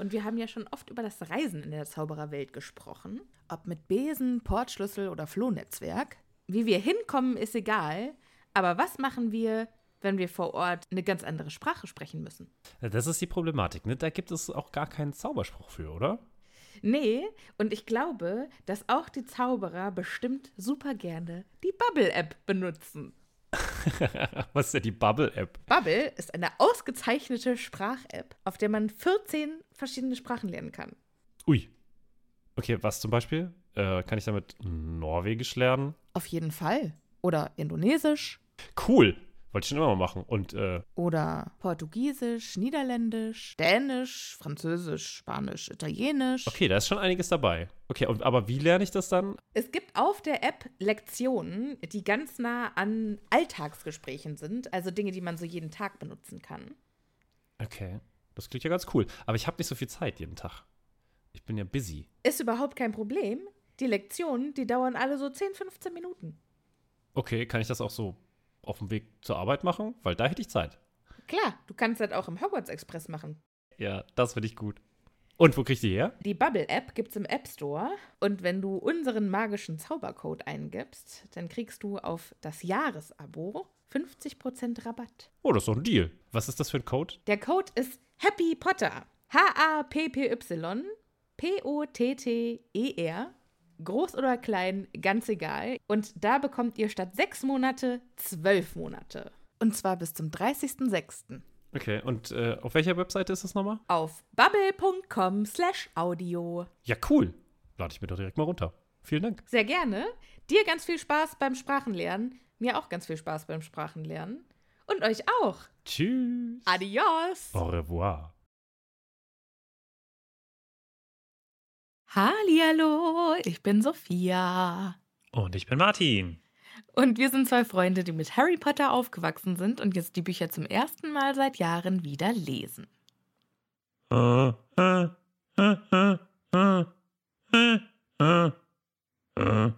Und wir haben ja schon oft über das Reisen in der Zaubererwelt gesprochen. Ob mit Besen, Portschlüssel oder Flohnetzwerk. Wie wir hinkommen, ist egal. Aber was machen wir, wenn wir vor Ort eine ganz andere Sprache sprechen müssen? Das ist die Problematik, ne? Da gibt es auch gar keinen Zauberspruch für, oder? Nee, und ich glaube, dass auch die Zauberer bestimmt super gerne die Bubble-App benutzen. Was ist denn die Bubble-App? Bubble ist eine ausgezeichnete Sprach-App, auf der man 14 verschiedene Sprachen lernen kann. Ui. Okay, was zum Beispiel? Äh, kann ich damit Norwegisch lernen? Auf jeden Fall. Oder Indonesisch. Cool. Wollte ich schon immer mal machen. Und, äh, Oder Portugiesisch, Niederländisch, Dänisch, Französisch, Spanisch, Italienisch. okay, da ist schon einiges dabei. Okay, und, aber wie lerne ich das dann? Es gibt auf der App Lektionen, die ganz nah an Alltagsgesprächen sind, also Dinge, die man so jeden Tag benutzen kann. Okay, das klingt ja ganz cool. Aber ich habe nicht so viel Zeit jeden Tag. Ich bin ja busy. Ist überhaupt kein Problem. Die Lektionen, die dauern alle so 10, 15 Minuten. Okay, kann ich das auch so auf dem Weg zur Arbeit machen? Weil da hätte ich Zeit. Klar, du kannst das auch im Hogwarts Express machen. Ja, das finde ich gut. Und wo krieg ich die her? Die Bubble-App gibt's im App Store und wenn du unseren magischen Zaubercode eingibst, dann kriegst du auf das Jahresabo 50% Rabatt. Oh, das ist doch ein Deal. Was ist das für ein Code? Der Code ist Happy Potter. H-A-P-P-Y P-O-T-T-E-R. Groß oder klein, ganz egal. Und da bekommt ihr statt sechs Monate zwölf Monate. Und zwar bis zum 30.06. Okay, und äh, auf welcher Webseite ist das nochmal? Auf bubble.com slash audio. Ja, cool. Lade ich mir doch direkt mal runter. Vielen Dank. Sehr gerne. Dir ganz viel Spaß beim Sprachenlernen. Mir auch ganz viel Spaß beim Sprachenlernen. Und euch auch. Tschüss. Adios. Au revoir. Hallihallo, ich bin Sophia. Und ich bin Martin. Und wir sind zwei Freunde, die mit Harry Potter aufgewachsen sind und jetzt die Bücher zum ersten Mal seit Jahren wieder lesen. Äh, äh, äh,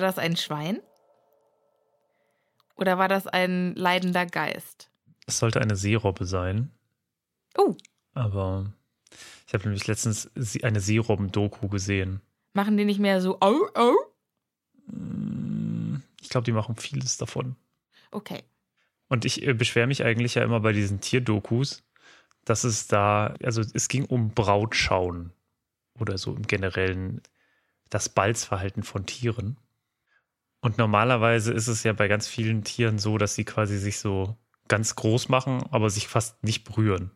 War das ein Schwein? Oder war das ein leidender Geist? Es sollte eine Seerobbe sein, Oh, aber ich habe nämlich letztens eine Seerobben-Doku gesehen. machen die nicht mehr so au, au? Ich glaube, die machen vieles davon. Okay. Und ich äh, beschwere mich eigentlich ja immer bei diesen Tierdokus, dass es da, also es ging um Brautschauen oder so im Generellen das Balzverhalten von Tieren. Und normalerweise ist es ja bei ganz vielen Tieren so, dass sie quasi sich so ganz groß machen, aber sich fast nicht berühren.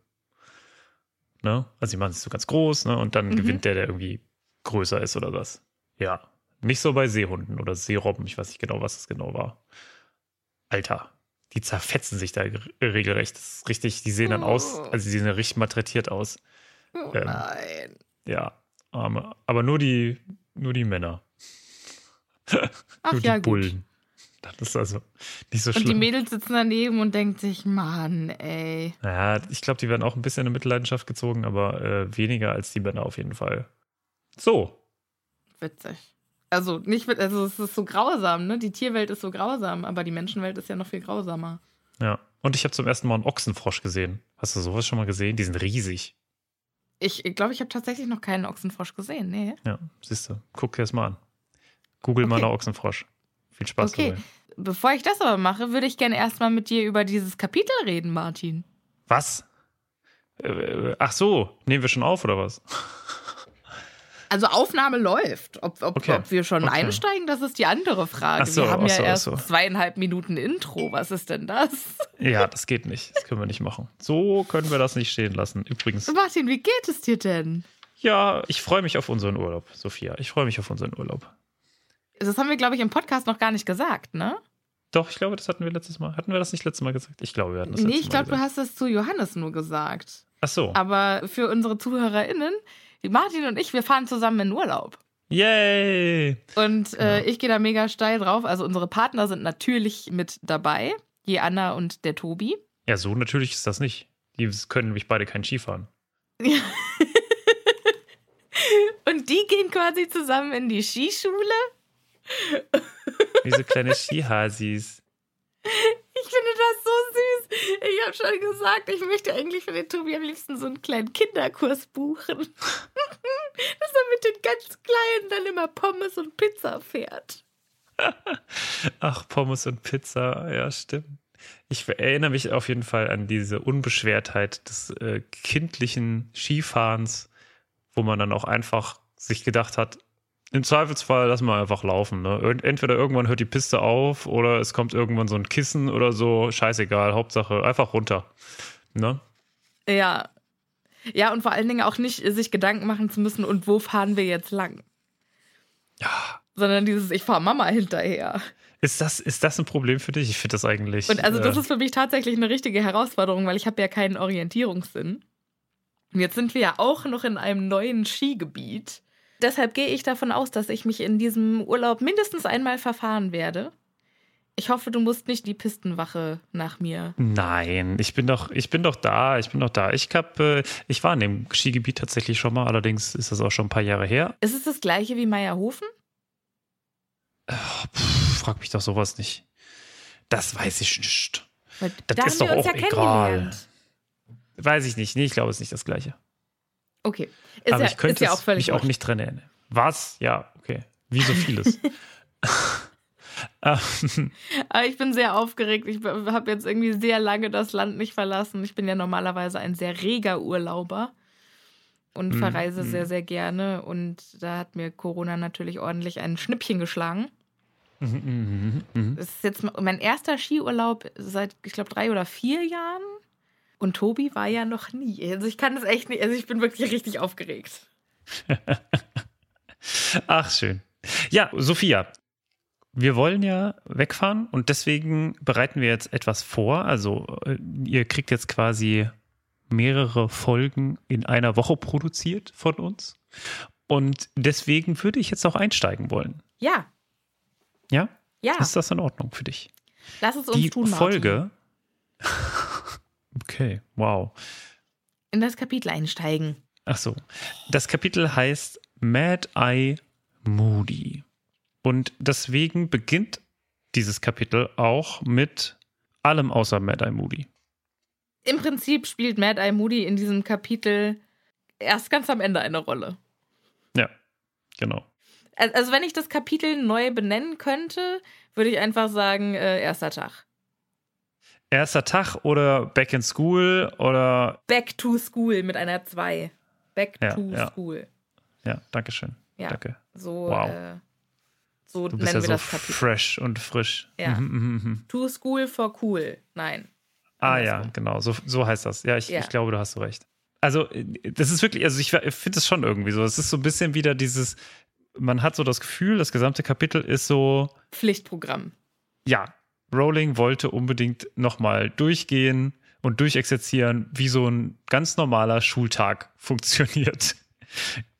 Ne? Also sie machen sich so ganz groß, ne? Und dann Mhm. gewinnt der, der irgendwie größer ist oder was. Ja. Nicht so bei Seehunden oder Seerobben, ich weiß nicht genau, was es genau war. Alter, die zerfetzen sich da re- regelrecht. Das ist richtig, die sehen dann aus, Oh. also die sehen ja richtig malträtiert aus. Oh Ähm, nein. Ja, aber, aber nur die, nur die Männer. Ach Nur ja, die gut. Bullen. Das ist also nicht so Und die schlimm. Mädels sitzen daneben und denken sich, Mann, ey. Naja, ich glaube, die werden auch ein bisschen in Mitleidenschaft gezogen, aber äh, weniger als die Männer auf jeden Fall. So. Witzig. Also nicht, also es ist so grausam, ne? Die Tierwelt ist so grausam, aber die Menschenwelt ist ja noch viel grausamer. Ja. Und ich habe zum ersten Mal einen Ochsenfrosch gesehen. Hast du sowas schon mal gesehen? Die sind riesig. Ich glaube, ich, habe tatsächlich noch keinen Ochsenfrosch gesehen, nee. Ja, siehst du. Guck dir das mal an. Google mal Okay. nach Ochsenfrosch. Viel Spaß Okay. dabei. Bevor ich das aber mache, würde ich gerne erstmal mit dir über dieses Kapitel reden, Martin. Was? Äh, äh, ach so, nehmen wir schon auf oder was? Also Aufnahme läuft. Ob, ob, Okay. ob wir schon Okay. einsteigen, das ist die andere Frage. So, wir haben ja so, ach erst so. zweieinhalb Minuten Intro. Was ist denn das? Ja, das geht nicht. Das können wir nicht machen. So können wir das nicht stehen lassen. Übrigens, Martin, wie geht es dir denn? ja, ich freue mich auf unseren Urlaub, Sophia. Ich freue mich auf unseren Urlaub. Das haben wir, glaube ich, im Podcast noch gar nicht gesagt, ne? Doch, ich glaube, das hatten wir letztes Mal. Hatten wir das nicht letztes Mal gesagt? Ich glaube, wir hatten das Nee, letztes ich Mal glaube, du hast es zu Johannes nur gesagt. Ach so. Aber für unsere ZuhörerInnen, Martin und ich, wir fahren zusammen in Urlaub. Yay! Und äh, ich gehe da mega steil drauf. Also unsere Partner sind natürlich mit dabei. Die Anna und der Tobi. Ja, so natürlich ist das nicht. Die können nämlich beide kein Skifahren. Und die gehen quasi zusammen in die Skischule. Wie so kleine Skihasis. Ich finde das so süß. Ich habe schon gesagt, ich möchte eigentlich für den Tobi am liebsten so einen kleinen Kinderkurs buchen. Dass er mit den ganz Kleinen dann immer Pommes und Pizza fährt. Ach, Pommes und Pizza, ja, stimmt. Ich erinnere mich auf jeden Fall an diese Unbeschwertheit des äh, kindlichen Skifahrens, wo man dann auch einfach sich gedacht hat, im Zweifelsfall lassen wir einfach laufen. Ne? Entweder irgendwann hört die Piste auf oder es kommt irgendwann so ein Kissen oder so. Scheißegal, Hauptsache einfach runter. Ne? Ja. Ja, und vor allen Dingen auch nicht sich Gedanken machen zu müssen, und wo fahren wir jetzt lang? Ja. Sondern dieses, ich fahre Mama hinterher. Ist das, ist das ein Problem für dich? Ich finde das eigentlich. Und also das äh, ist für mich tatsächlich eine richtige Herausforderung, weil ich habe ja keinen Orientierungssinn. Und jetzt sind wir ja auch noch in einem neuen Skigebiet. Deshalb gehe ich davon aus, dass ich mich in diesem Urlaub mindestens einmal verfahren werde. Ich hoffe, du musst nicht die Pistenwache nach mir. Nein, ich bin doch, ich bin doch da, ich bin doch da. Ich hab, äh, ich war in dem Skigebiet tatsächlich schon mal, allerdings ist das auch schon ein paar Jahre her. Ist es das gleiche wie Meierhofen? Pff, frag mich doch sowas nicht. Das weiß ich nicht. Weil Das da ist doch uns auch ja egal. Weiß ich nicht. Nee, ich glaube, es ist nicht das Gleiche. Okay. Ist Aber ja, ich könnte ja auch mich auch nicht dran erinnern. Was? Ja, okay. Wie so vieles. Ähm, Aber ich bin sehr aufgeregt. Ich habe jetzt irgendwie sehr lange das Land nicht verlassen. Ich bin ja normalerweise ein sehr reger Urlauber und Mhm, verreise mhm. sehr, sehr gerne. Und da hat mir Corona natürlich ordentlich ein Schnippchen geschlagen. mhm, mhm, mhm. Das ist jetzt mein erster Skiurlaub seit, ich glaube, drei oder vier Jahren. Und Tobi war ja noch nie. Also ich kann das echt nicht. Also ich bin wirklich richtig aufgeregt. Ach, schön. Ja, Sophia, wir wollen ja wegfahren und deswegen bereiten wir jetzt etwas vor. Also, äh, ihr kriegt jetzt quasi mehrere Folgen in einer Woche produziert von uns. Und deswegen würde ich jetzt auch einsteigen wollen. Ja, Ja? ja. Ist das in Ordnung für dich? Lass es uns Die tun, Martin. Folge. Okay, wow. In das Kapitel einsteigen. Ach so. Das Kapitel heißt Mad Eye Moody. Und deswegen beginnt dieses Kapitel auch mit allem außer Mad Eye Moody. Im Prinzip spielt Mad Eye Moody in diesem Kapitel erst ganz am Ende eine Rolle. Ja, genau. Al- Also wenn ich das Kapitel neu benennen könnte, würde ich einfach sagen, äh, erster Tag. Erster Tag oder Back in School oder. Back to School mit einer 2. Back Ja, to ja. School. Ja, Dankeschön. Ja. Danke. So, Wow. äh, so Du nennen bist ja wir so das Kapitel. fresh und frisch. Ja. Mhm, mhm, mhm. To School for Cool. Nein. Ah ja, Andersrum. genau, so, so heißt das. Ja ich, Ja. ich glaube, du hast so recht. Also, äh, das ist wirklich, also ich finde es schon irgendwie so. Es ist so ein bisschen wieder dieses, man hat so das Gefühl, das gesamte Kapitel ist so, Pflichtprogramm. ja, Rowling wollte unbedingt nochmal durchgehen und durchexerzieren, wie so ein ganz normaler Schultag funktioniert.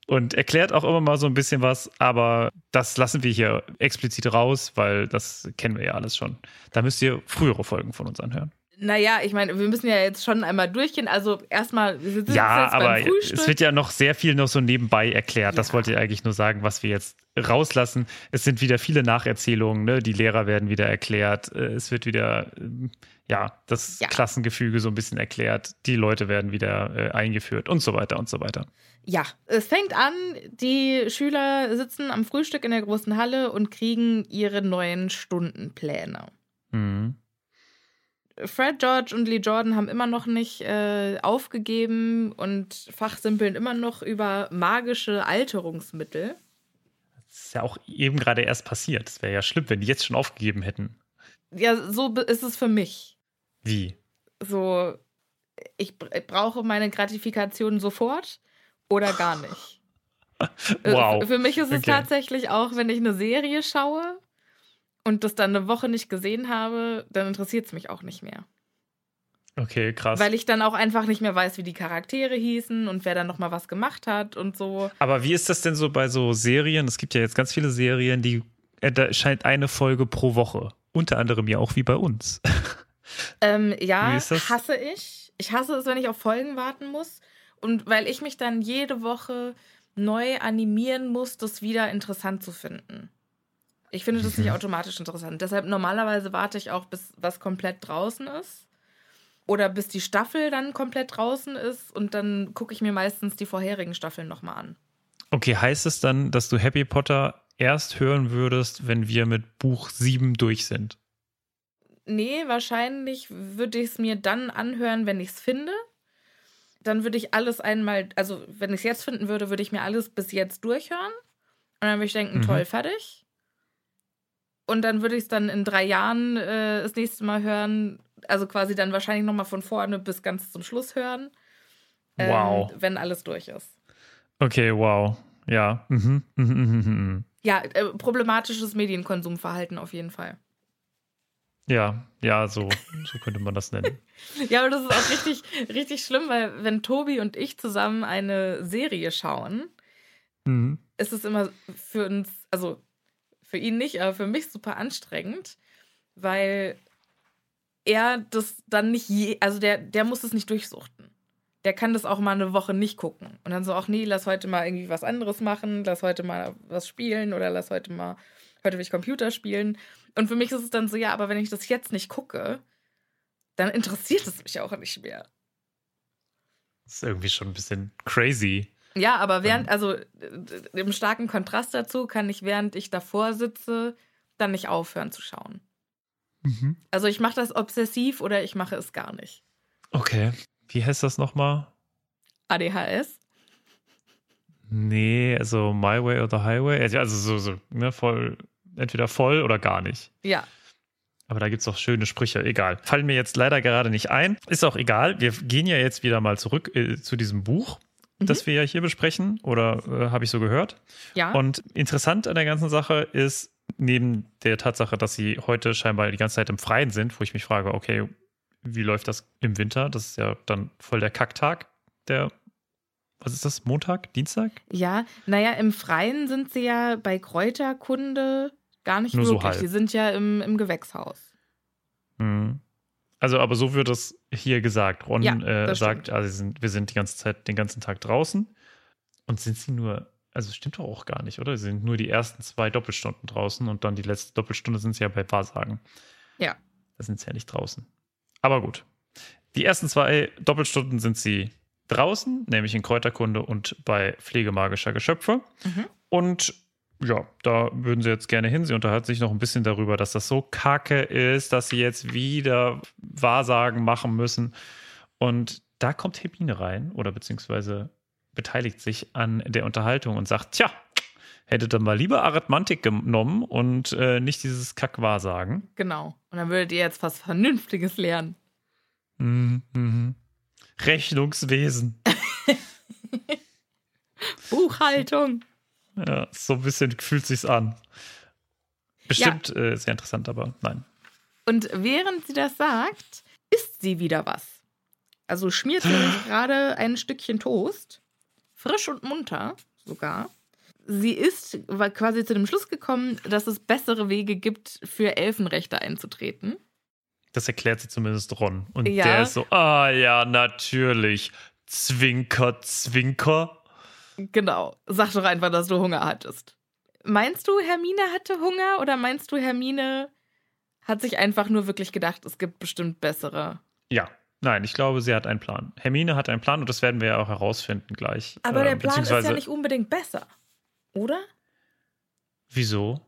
und erklärt auch immer mal so ein bisschen was, aber das lassen wir hier explizit raus, weil das kennen wir ja alles schon. Da müsst ihr frühere Folgen von uns anhören. Naja, ich meine, wir müssen ja jetzt schon einmal durchgehen. Also erstmal, wir sitzen Ja, jetzt aber beim Frühstück. es wird ja noch sehr viel noch so nebenbei erklärt. Das Ja. wollte ich eigentlich nur sagen, was wir jetzt rauslassen. Es sind wieder viele Nacherzählungen, ne? die Lehrer werden wieder erklärt. Äh, Es wird wieder, ähm, ja, das Ja. Klassengefüge so ein bisschen erklärt. Die Leute werden wieder äh, eingeführt und so weiter und so weiter. Ja, es fängt an, die Schüler sitzen am Frühstück in der großen Halle und kriegen ihre neuen Stundenpläne. Mhm. Fred, George und Lee Jordan haben immer noch nicht äh, aufgegeben und fachsimpeln immer noch über magische Alterungsmittel. Das ist ja auch eben gerade erst passiert. Es wäre ja schlimm, wenn die jetzt schon aufgegeben hätten. Ja, so ist es für mich. Wie? So, ich br- brauche meine Gratifikation sofort oder gar nicht. Äh, Wow. Für mich ist es Okay. tatsächlich auch, wenn ich eine Serie schaue und das dann eine Woche nicht gesehen habe, dann interessiert es mich auch nicht mehr. Okay, krass. Weil ich dann auch einfach nicht mehr weiß, wie die Charaktere hießen und wer dann nochmal was gemacht hat und so. Aber wie ist das denn so bei so Serien? Es gibt ja jetzt ganz viele Serien, die äh, da erscheint eine Folge pro Woche. Unter anderem ja auch wie bei uns. Ähm, ja, hasse ich. Ich hasse es, wenn ich auf Folgen warten muss. Und weil ich mich dann jede Woche neu animieren muss, das wieder interessant zu finden. Ich finde das nicht Mhm. automatisch interessant. Deshalb normalerweise warte ich auch, bis was komplett draußen ist. Oder bis die Staffel dann komplett draußen ist. Und dann gucke ich mir meistens die vorherigen Staffeln nochmal an. Okay, heißt es dann, dass du Happy Potter erst hören würdest, wenn wir mit Buch 7 durch sind? Nee, wahrscheinlich würde ich es mir dann anhören, wenn ich es finde. Dann würde ich alles einmal, also wenn ich es jetzt finden würde, würde ich mir alles bis jetzt durchhören. Und dann würde ich denken, Mhm. toll, fertig. Und dann würde ich es dann in drei Jahren äh, das nächste Mal hören. Also quasi dann wahrscheinlich nochmal von vorne bis ganz zum Schluss hören. ähm, Wow. Wenn alles durch ist. Okay, wow. Ja. Mhm. Mhm, mhm, mhm. Ja, äh, problematisches Medienkonsumverhalten auf jeden Fall. Ja, ja, so, so könnte man das nennen. Ja, aber das ist auch richtig, richtig schlimm, weil wenn Tobi und ich zusammen eine Serie schauen, Mhm. ist es immer für uns, also für ihn nicht, aber für mich super anstrengend, weil er das dann nicht je, also der, der muss es nicht durchsuchten. Der kann das auch mal eine Woche nicht gucken. Und dann so, ach nee, lass heute mal irgendwie was anderes machen, lass heute mal was spielen oder lass heute mal, heute will ich Computer spielen. Und für mich ist es dann so, ja, aber wenn ich das jetzt nicht gucke, dann interessiert es mich auch nicht mehr. Das ist irgendwie schon ein bisschen crazy. Ja, aber während, also äh, im starken Kontrast dazu kann ich, während ich davor sitze, dann nicht aufhören zu schauen. Mhm. Also ich mache das obsessiv oder ich mache es gar nicht. Okay. Wie heißt das nochmal? ADHS? Nee, also My Way the Highway. Also so, so ne, voll, entweder voll oder gar nicht. Ja. Aber da gibt es auch schöne Sprüche. Egal. Fallen mir jetzt leider gerade nicht ein. Ist auch egal. Wir gehen ja jetzt wieder mal zurück äh, zu diesem Buch, Mhm. das wir ja hier besprechen. Oder äh, habe ich so gehört. Ja. Und interessant an der ganzen Sache ist, neben der Tatsache, dass sie heute scheinbar die ganze Zeit im Freien sind, wo ich mich frage, okay, wie läuft das im Winter? Das ist ja dann voll der Kacktag. Der, was ist das? Montag? Dienstag? ja, naja, im Freien sind sie ja bei Kräuterkunde gar nicht Nur so wirklich. halb. Die sind ja im, im Gewächshaus. Mhm. Also, aber so wird es hier gesagt. Ron Ja, äh, das sagt, also sind, wir sind die ganze Zeit, den ganzen Tag draußen. Und sind sie nur, also stimmt doch auch gar nicht, oder? Sie sind nur die ersten zwei Doppelstunden draußen und dann die letzte Doppelstunde sind sie ja bei Wahrsagen. Ja. Da sind sie ja nicht draußen. Aber gut. Die ersten zwei Doppelstunden sind sie draußen, nämlich in Kräuterkunde und bei Pflege magischer Geschöpfe. Mhm. Und ja, da würden sie jetzt gerne hin. Sie unterhalten sich noch ein bisschen darüber, dass das so kacke ist, dass sie jetzt wieder Wahrsagen machen müssen. Und da kommt Hermine rein oder beziehungsweise beteiligt sich an der Unterhaltung und sagt, tja, hättet ihr mal lieber Arithmantik genommen und äh, nicht dieses Kack-Wahrsagen. Genau. Und dann würdet ihr jetzt was Vernünftiges lernen. Mhm, mhm. Rechnungswesen. Buchhaltung. Ja, so ein bisschen fühlt sich's an. Bestimmt äh, sehr interessant, aber nein. Und während sie das sagt, isst sie wieder was. Also schmiert sie gerade ein Stückchen Toast, frisch und munter, sogar. Sie ist quasi zu dem Schluss gekommen, dass es bessere Wege gibt, für Elfenrechte einzutreten. Das erklärt sie zumindest Ron. Und Ja. der ist so, ah ja, natürlich. Zwinker, Zwinker. Genau. Sag doch einfach, dass du Hunger hattest. Meinst du, Hermine hatte Hunger oder meinst du, Hermine hat sich einfach nur wirklich gedacht, es gibt bestimmt bessere? Ja. Nein, ich glaube, sie hat einen Plan. Hermine hat einen Plan und das werden wir ja auch herausfinden gleich. Aber Ähm, der Plan ist ja nicht unbedingt besser, oder? Wieso?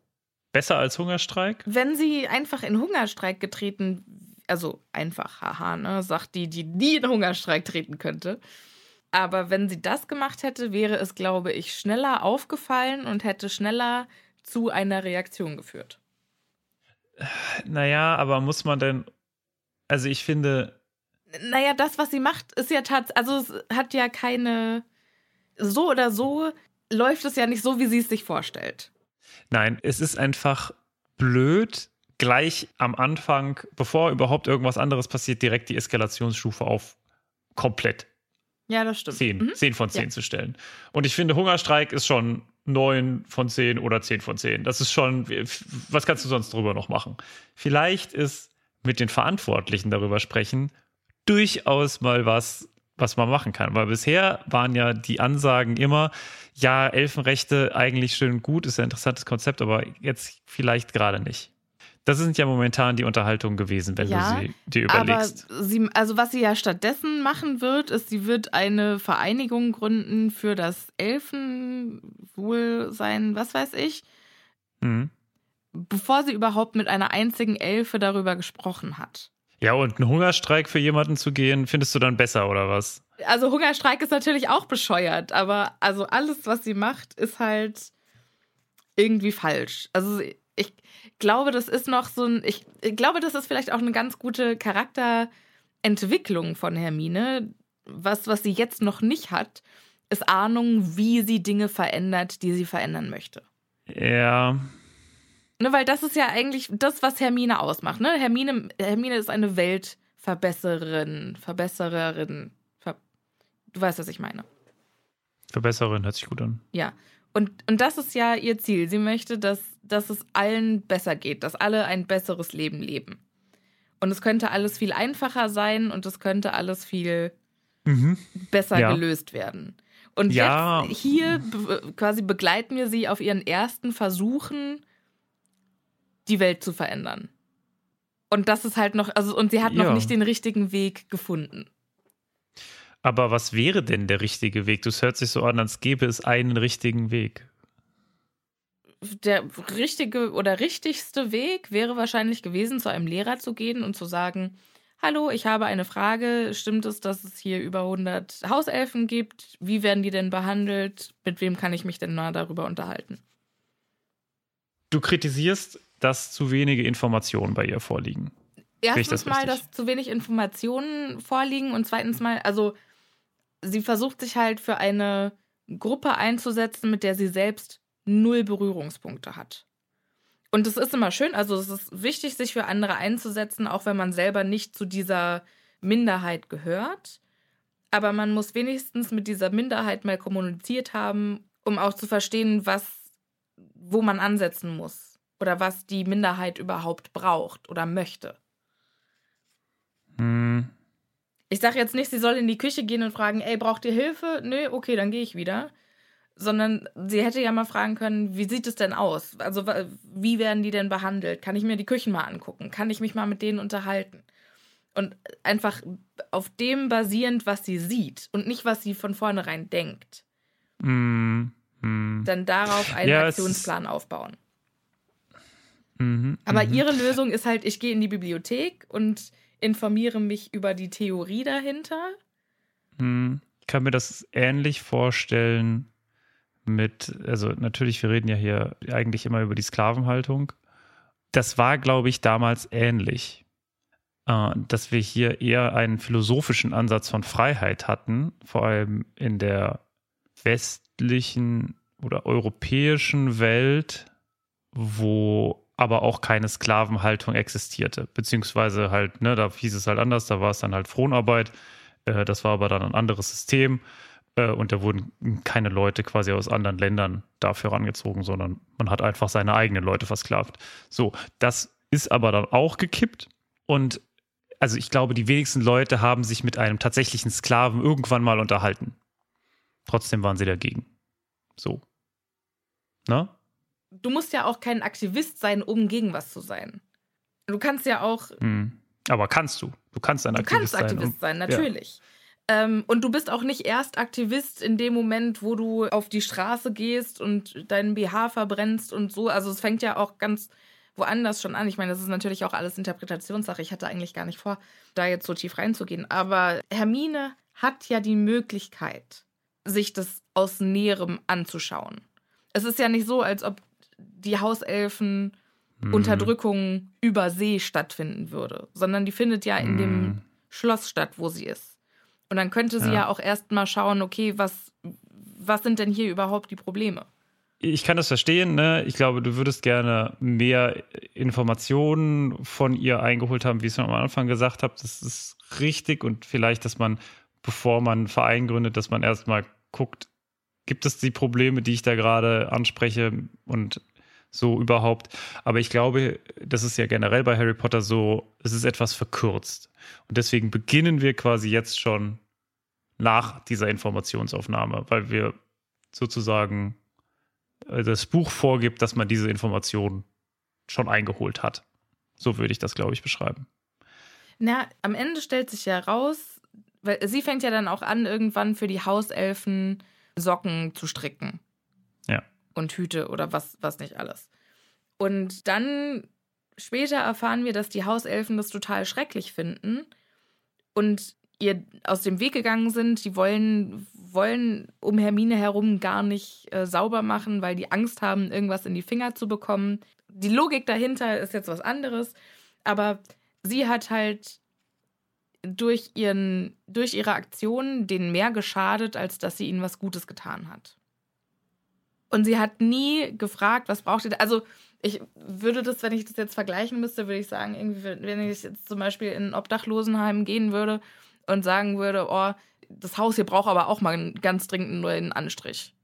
Besser als Hungerstreik? Wenn sie einfach in Hungerstreik getreten, also einfach, haha, ne, sagt die, die nie in Hungerstreik treten könnte. Aber wenn sie das gemacht hätte, wäre es, glaube ich, schneller aufgefallen und hätte schneller zu einer Reaktion geführt. Naja, aber muss man denn. Also ich finde, Naja, das, was sie macht, ist ja tatsächlich, also es hat ja keine, so oder so läuft es ja nicht so, wie sie es sich vorstellt. nein, es ist einfach blöd, gleich am Anfang, bevor überhaupt irgendwas anderes passiert, direkt die Eskalationsstufe auf komplett Ja, das stimmt. 10, Mhm. 10 von 10 Ja. zu stellen. Und ich finde, Hungerstreik ist schon 9 von 10 oder 10 von 10. Das ist schon, was kannst du sonst drüber noch machen? Vielleicht ist mit den Verantwortlichen darüber sprechen durchaus mal was, was man machen kann. Weil bisher waren ja die Ansagen immer, ja, Elfenrechte eigentlich schön und gut, ist ein interessantes Konzept, aber jetzt vielleicht gerade nicht. Das sind ja momentan die Unterhaltungen gewesen, wenn Ja, du sie dir Aber überlegst. sie, also was sie ja stattdessen machen wird, ist, sie wird eine Vereinigung gründen für das Elfenwohlsein, was weiß ich, Mhm. bevor sie überhaupt mit einer einzigen Elfe darüber gesprochen hat. Ja, und einen Hungerstreik für jemanden zu gehen, findest du dann besser oder was? Also Hungerstreik ist natürlich auch bescheuert, aber also alles, was sie macht, ist halt irgendwie falsch. Also ich glaube, das ist noch so ein, ich, glaube, das ist vielleicht auch eine ganz gute Charakterentwicklung von Hermine. Was, was sie jetzt noch nicht hat, ist Ahnung, wie sie Dinge verändert, die sie verändern möchte. Ja, Ne, weil das ist ja eigentlich das, was Hermine ausmacht. Ne? Hermine, Hermine ist eine Weltverbessererin, Verbessererin. Ver du weißt, was ich meine. Verbesserin hört sich gut an. Ja. Und, und das ist ja ihr Ziel. Sie möchte, dass, dass es allen besser geht, dass alle ein besseres Leben leben. Und es könnte alles viel einfacher sein und es könnte alles viel besser Ja. gelöst werden. Und Ja. jetzt hier quasi begleiten wir sie auf ihren ersten Versuchen, die Welt zu verändern. Und das ist halt noch, also, und sie hat noch Ja. nicht den richtigen Weg gefunden. Aber was wäre denn der richtige Weg? Das hört sich so an, als gäbe es einen richtigen Weg. Der richtige oder richtigste Weg wäre wahrscheinlich gewesen, zu einem Lehrer zu gehen und zu sagen, hallo, ich habe eine Frage, stimmt es, dass es hier über 100 Hauselfen gibt? Wie werden die denn behandelt? Mit wem kann ich mich denn mal darüber unterhalten? Du kritisierst, dass zu wenige Informationen bei ihr vorliegen. ich das Erstens mal, dass zu wenig Informationen vorliegen und zweitens mal, also sie versucht sich halt für eine Gruppe einzusetzen, mit der sie selbst null Berührungspunkte hat. Und es ist immer schön, also es ist wichtig, sich für andere einzusetzen, auch wenn man selber nicht zu dieser Minderheit gehört. Aber man muss wenigstens mit dieser Minderheit mal kommuniziert haben, um auch zu verstehen, was, wo man ansetzen muss oder was die Minderheit überhaupt braucht oder möchte. Hm. Ich sage jetzt nicht, sie soll in die Küche gehen und fragen, ey, braucht ihr Hilfe? Nö, okay, dann gehe ich wieder. Sondern sie hätte ja mal fragen können, wie sieht es denn aus? Also wie werden die denn behandelt? Kann ich mir die Küchen mal angucken? Kann ich mich mal mit denen unterhalten? Und einfach auf dem basierend, was sie sieht und nicht, was sie von vornherein denkt. Hm. Hm. Dann darauf einen Ja, Aktionsplan aufbauen. Mhm. Aber mhm. ihre Lösung ist halt, ich gehe in die Bibliothek und informiere mich über die Theorie dahinter. Hm. Ich kann mir das ähnlich vorstellen mit, also natürlich, wir reden ja hier eigentlich immer über die Sklavenhaltung. Das war, glaube ich, damals ähnlich. Äh, dass wir hier eher einen philosophischen Ansatz von Freiheit hatten, vor allem in der westlichen oder europäischen Welt, wo aber auch keine Sklavenhaltung existierte. Beziehungsweise halt, ne, da hieß es halt anders, da war es dann halt Fronarbeit. Äh, das war aber dann ein anderes System. Äh, und da wurden keine Leute quasi aus anderen Ländern dafür rangezogen, sondern man hat einfach seine eigenen Leute versklavt. So, das ist aber dann auch gekippt. Und also ich glaube, die wenigsten Leute haben sich mit einem tatsächlichen Sklaven irgendwann mal unterhalten. Trotzdem waren sie dagegen. So. Ne? Du musst ja auch kein Aktivist sein, um gegen was zu sein. Du kannst ja auch. Mhm. Aber kannst du? Du kannst ein du Aktivist sein. Du kannst Aktivist sein, natürlich. Ja. Ähm, und du bist auch nicht erst Aktivist in dem Moment, wo du auf die Straße gehst und deinen BH verbrennst und so. Also es fängt ja auch ganz woanders schon an. Ich meine, das ist natürlich auch alles Interpretationssache. Ich hatte eigentlich gar nicht vor, da jetzt so tief reinzugehen. Aber Hermine hat ja die Möglichkeit, sich das aus Näherem anzuschauen. Es ist ja nicht so, als ob die Hauselfen mhm. Unterdrückung über See stattfinden würde, sondern die findet ja in mhm. dem Schloss statt, wo sie ist. Und dann könnte sie ja, ja auch erst mal schauen, okay, was, was sind denn hier überhaupt die Probleme? Ich kann das verstehen, ne? Ich glaube, du würdest gerne mehr Informationen von ihr eingeholt haben, wie ich es am Anfang gesagt habe. Das ist richtig und vielleicht, dass man, bevor man einen Verein gründet, dass man erstmal guckt, gibt es die Probleme, die ich da gerade anspreche und so überhaupt. Aber ich glaube, das ist ja generell bei Harry Potter so, es ist etwas verkürzt. Und deswegen beginnen wir quasi jetzt schon nach dieser Informationsaufnahme, weil wir sozusagen äh, das Buch vorgibt, dass man diese Informationen schon eingeholt hat. So würde ich das, glaube ich, beschreiben. Na, am Ende stellt sich ja raus, weil sie fängt ja dann auch an, irgendwann für die Hauselfen Socken zu stricken. Und Hüte oder was, was nicht alles. Und dann später erfahren wir, dass die Hauselfen das total schrecklich finden und ihr aus dem Weg gegangen sind. Die wollen, wollen um Hermine herum gar nicht äh, sauber machen, weil die Angst haben, irgendwas in die Finger zu bekommen. Die Logik dahinter ist jetzt was anderes, aber sie hat halt durch, ihren, durch ihre Aktionen denen mehr geschadet, als dass sie ihnen was Gutes getan hat. Und sie hat nie gefragt, was braucht ihr. Also, ich würde das, wenn ich das jetzt vergleichen müsste, würde ich sagen, irgendwie, wenn ich jetzt zum Beispiel in ein Obdachlosenheim gehen würde und sagen würde, oh, das Haus hier braucht aber auch mal einen ganz dringend neuen Anstrich.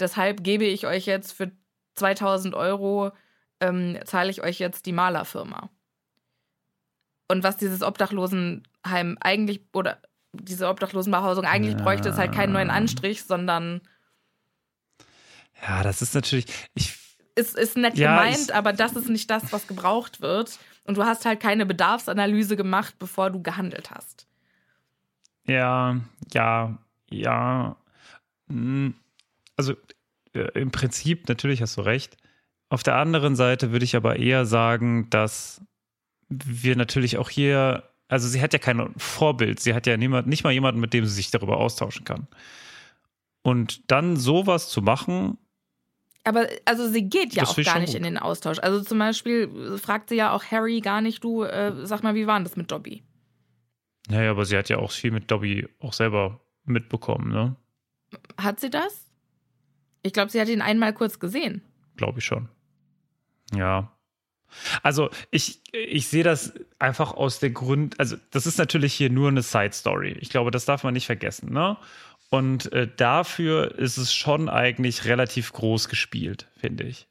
Deshalb gebe ich euch jetzt für 2000 Euro, ähm, zahle ich euch jetzt die Malerfirma. Und was dieses Obdachlosenheim eigentlich oder diese Obdachlosenbehausung eigentlich ja. bräuchte, ist halt keinen neuen Anstrich, sondern. Ja, das ist natürlich. Ich, ist, ist nett ja, gemeint, ich, aber das ist nicht das, was gebraucht wird. Und du hast halt keine Bedarfsanalyse gemacht, bevor du gehandelt hast. Ja, ja, ja. Hm, also äh, im Prinzip, natürlich hast du recht. Auf der anderen Seite würde ich aber eher sagen, dass wir natürlich auch hier, also sie hat ja kein Vorbild, sie hat ja niemand, nicht mal jemanden, mit dem sie sich darüber austauschen kann. Und dann sowas zu machen. Aber also sie geht ja auch gar nicht gut. in den Austausch. Also zum Beispiel fragt sie ja auch Harry gar nicht, du, äh, sag mal, wie war denn das mit Dobby? Naja, aber sie hat ja auch viel mit Dobby auch selber mitbekommen, ne? Hat sie das? Ich glaube, sie hat ihn einmal kurz gesehen. Glaube ich schon. Ja. Also ich, ich sehe das einfach aus der Grund, also das ist natürlich hier nur eine Side Story. Ich glaube, das darf man nicht vergessen, ne? Und äh, dafür ist es schon eigentlich relativ groß gespielt, finde ich.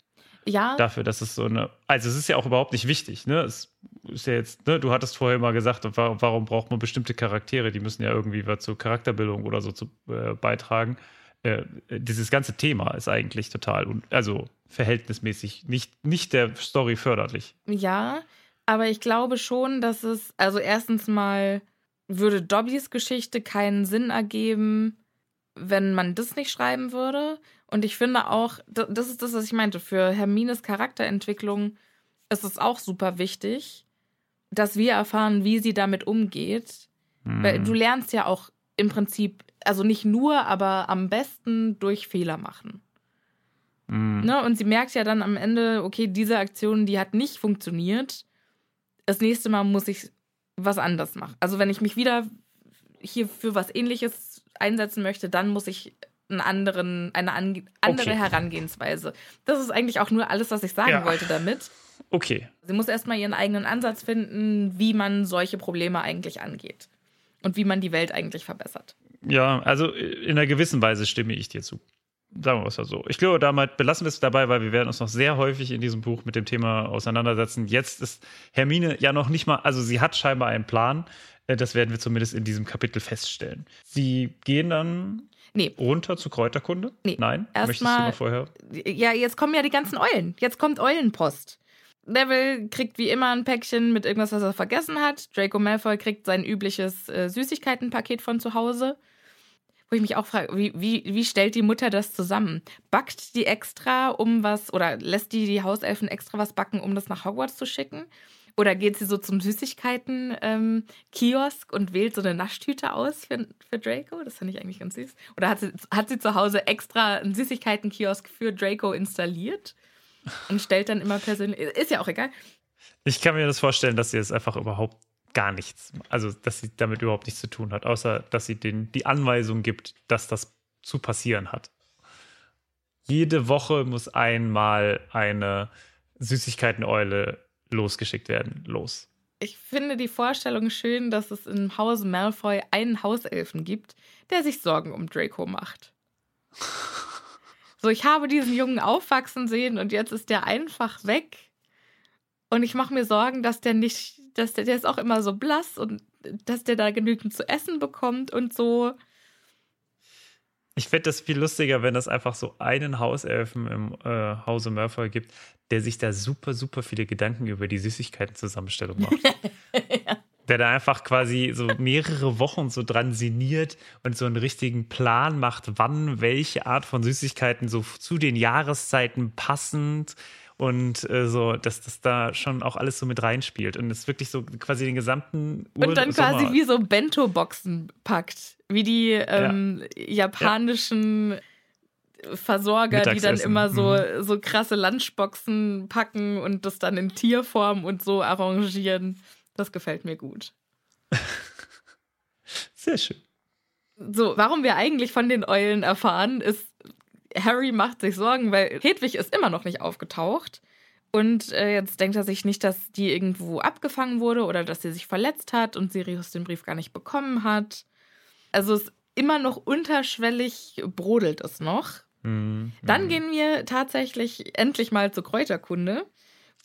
Ja. Dafür, dass es so eine, also es ist ja auch überhaupt nicht wichtig, ne? Es ist ja jetzt, ne, du hattest vorher mal gesagt, warum, braucht man bestimmte Charaktere, die müssen ja irgendwie was zur Charakterbildung oder so zu, äh, beitragen. Äh, dieses ganze Thema ist eigentlich total, also verhältnismäßig nicht, nicht der Story förderlich. Ja, aber ich glaube schon, dass es, also erstens mal würde Dobbys Geschichte keinen Sinn ergeben, wenn man das nicht schreiben würde. Und ich finde auch, das ist das, was ich meinte, für Hermines Charakterentwicklung ist es auch super wichtig, dass wir erfahren, wie sie damit umgeht. Mhm. Weil du lernst ja auch im Prinzip, also nicht nur, aber am besten durch Fehler machen. Mhm. Ne? Und sie merkt ja dann am Ende, okay, diese Aktion, die hat nicht funktioniert. Das nächste Mal muss ich was anderes machen. Also wenn ich mich wieder hier für was ähnliches einsetzen möchte, dann muss ich einen anderen, eine andere okay. Herangehensweise. Das ist eigentlich auch nur alles, was ich sagen ja. wollte damit. Okay. Sie muss erstmal ihren eigenen Ansatz finden, wie man solche Probleme eigentlich angeht und wie man die Welt eigentlich verbessert. Ja, also in einer gewissen Weise stimme ich dir zu. Sagen wir es mal so. Ich glaube, damit belassen wir es dabei, weil wir werden uns noch sehr häufig in diesem Buch mit dem Thema auseinandersetzen. Jetzt ist Hermine ja noch nicht mal, also sie hat scheinbar einen Plan. Äh, das werden wir zumindest in diesem Kapitel feststellen. Sie gehen dann Nee. runter zur Kräuterkunde? Nee. Nein? Erst Möchtest mal- du noch vorher? Ja, jetzt kommen ja die ganzen Eulen. Jetzt kommt Eulenpost. Neville kriegt wie immer ein Päckchen mit irgendwas, was er vergessen hat. Draco Malfoy kriegt sein übliches äh, Süßigkeitenpaket von zu Hause. Wo ich mich auch frage, wie, wie, wie stellt die Mutter das zusammen? Backt die extra, um was, oder lässt die die Hauselfen extra was backen, um das nach Hogwarts zu schicken? Oder geht sie so zum Süßigkeiten-Kiosk und wählt so eine Naschtüte aus für, für Draco? Das finde ich eigentlich ganz süß. Oder hat sie, hat sie zu Hause extra einen Süßigkeiten-Kiosk für Draco installiert und stellt dann immer persönlich. Ist ja auch egal. Ich kann mir das vorstellen, dass sie jetzt einfach überhaupt gar nichts, also dass sie damit überhaupt nichts zu tun hat, außer dass sie den, die Anweisung gibt, dass das zu passieren hat. Jede Woche muss einmal eine Süßigkeiteneule losgeschickt werden. Los. Ich finde die Vorstellung schön, dass es im Hause Malfoy einen Hauselfen gibt, der sich Sorgen um Draco macht. So, ich habe diesen Jungen aufwachsen sehen und jetzt ist der einfach weg. Und ich mache mir Sorgen, dass der nicht, dass der, der ist auch immer so blass und dass der da genügend zu essen bekommt und so. Ich fände das viel lustiger, wenn es einfach so einen Hauselfen im äh, Hause Malfoy gibt, der sich da super, super viele Gedanken über die Süßigkeiten-Zusammenstellung macht. Der da einfach quasi so mehrere Wochen so dran sinniert und so einen richtigen Plan macht, wann welche Art von Süßigkeiten so zu den Jahreszeiten passend und äh, so, dass das da schon auch alles so mit reinspielt und es wirklich so quasi den gesamten Ur Und dann quasi Sommer- wie so Bento-Boxen packt. Wie die ähm, japanischen Versorger, die dann immer so, Mhm. so krasse Lunchboxen packen und das dann in Tierform und so arrangieren. Das gefällt mir gut. Sehr schön. So, warum wir eigentlich von den Eulen erfahren, ist, Harry macht sich Sorgen, weil Hedwig ist immer noch nicht aufgetaucht. Und äh, jetzt denkt er sich nicht, dass die irgendwo abgefangen wurde oder dass sie sich verletzt hat und Sirius den Brief gar nicht bekommen hat. Also es immer noch unterschwellig brodelt es noch. Mhm. Dann Mhm. gehen wir tatsächlich endlich mal zur Kräuterkunde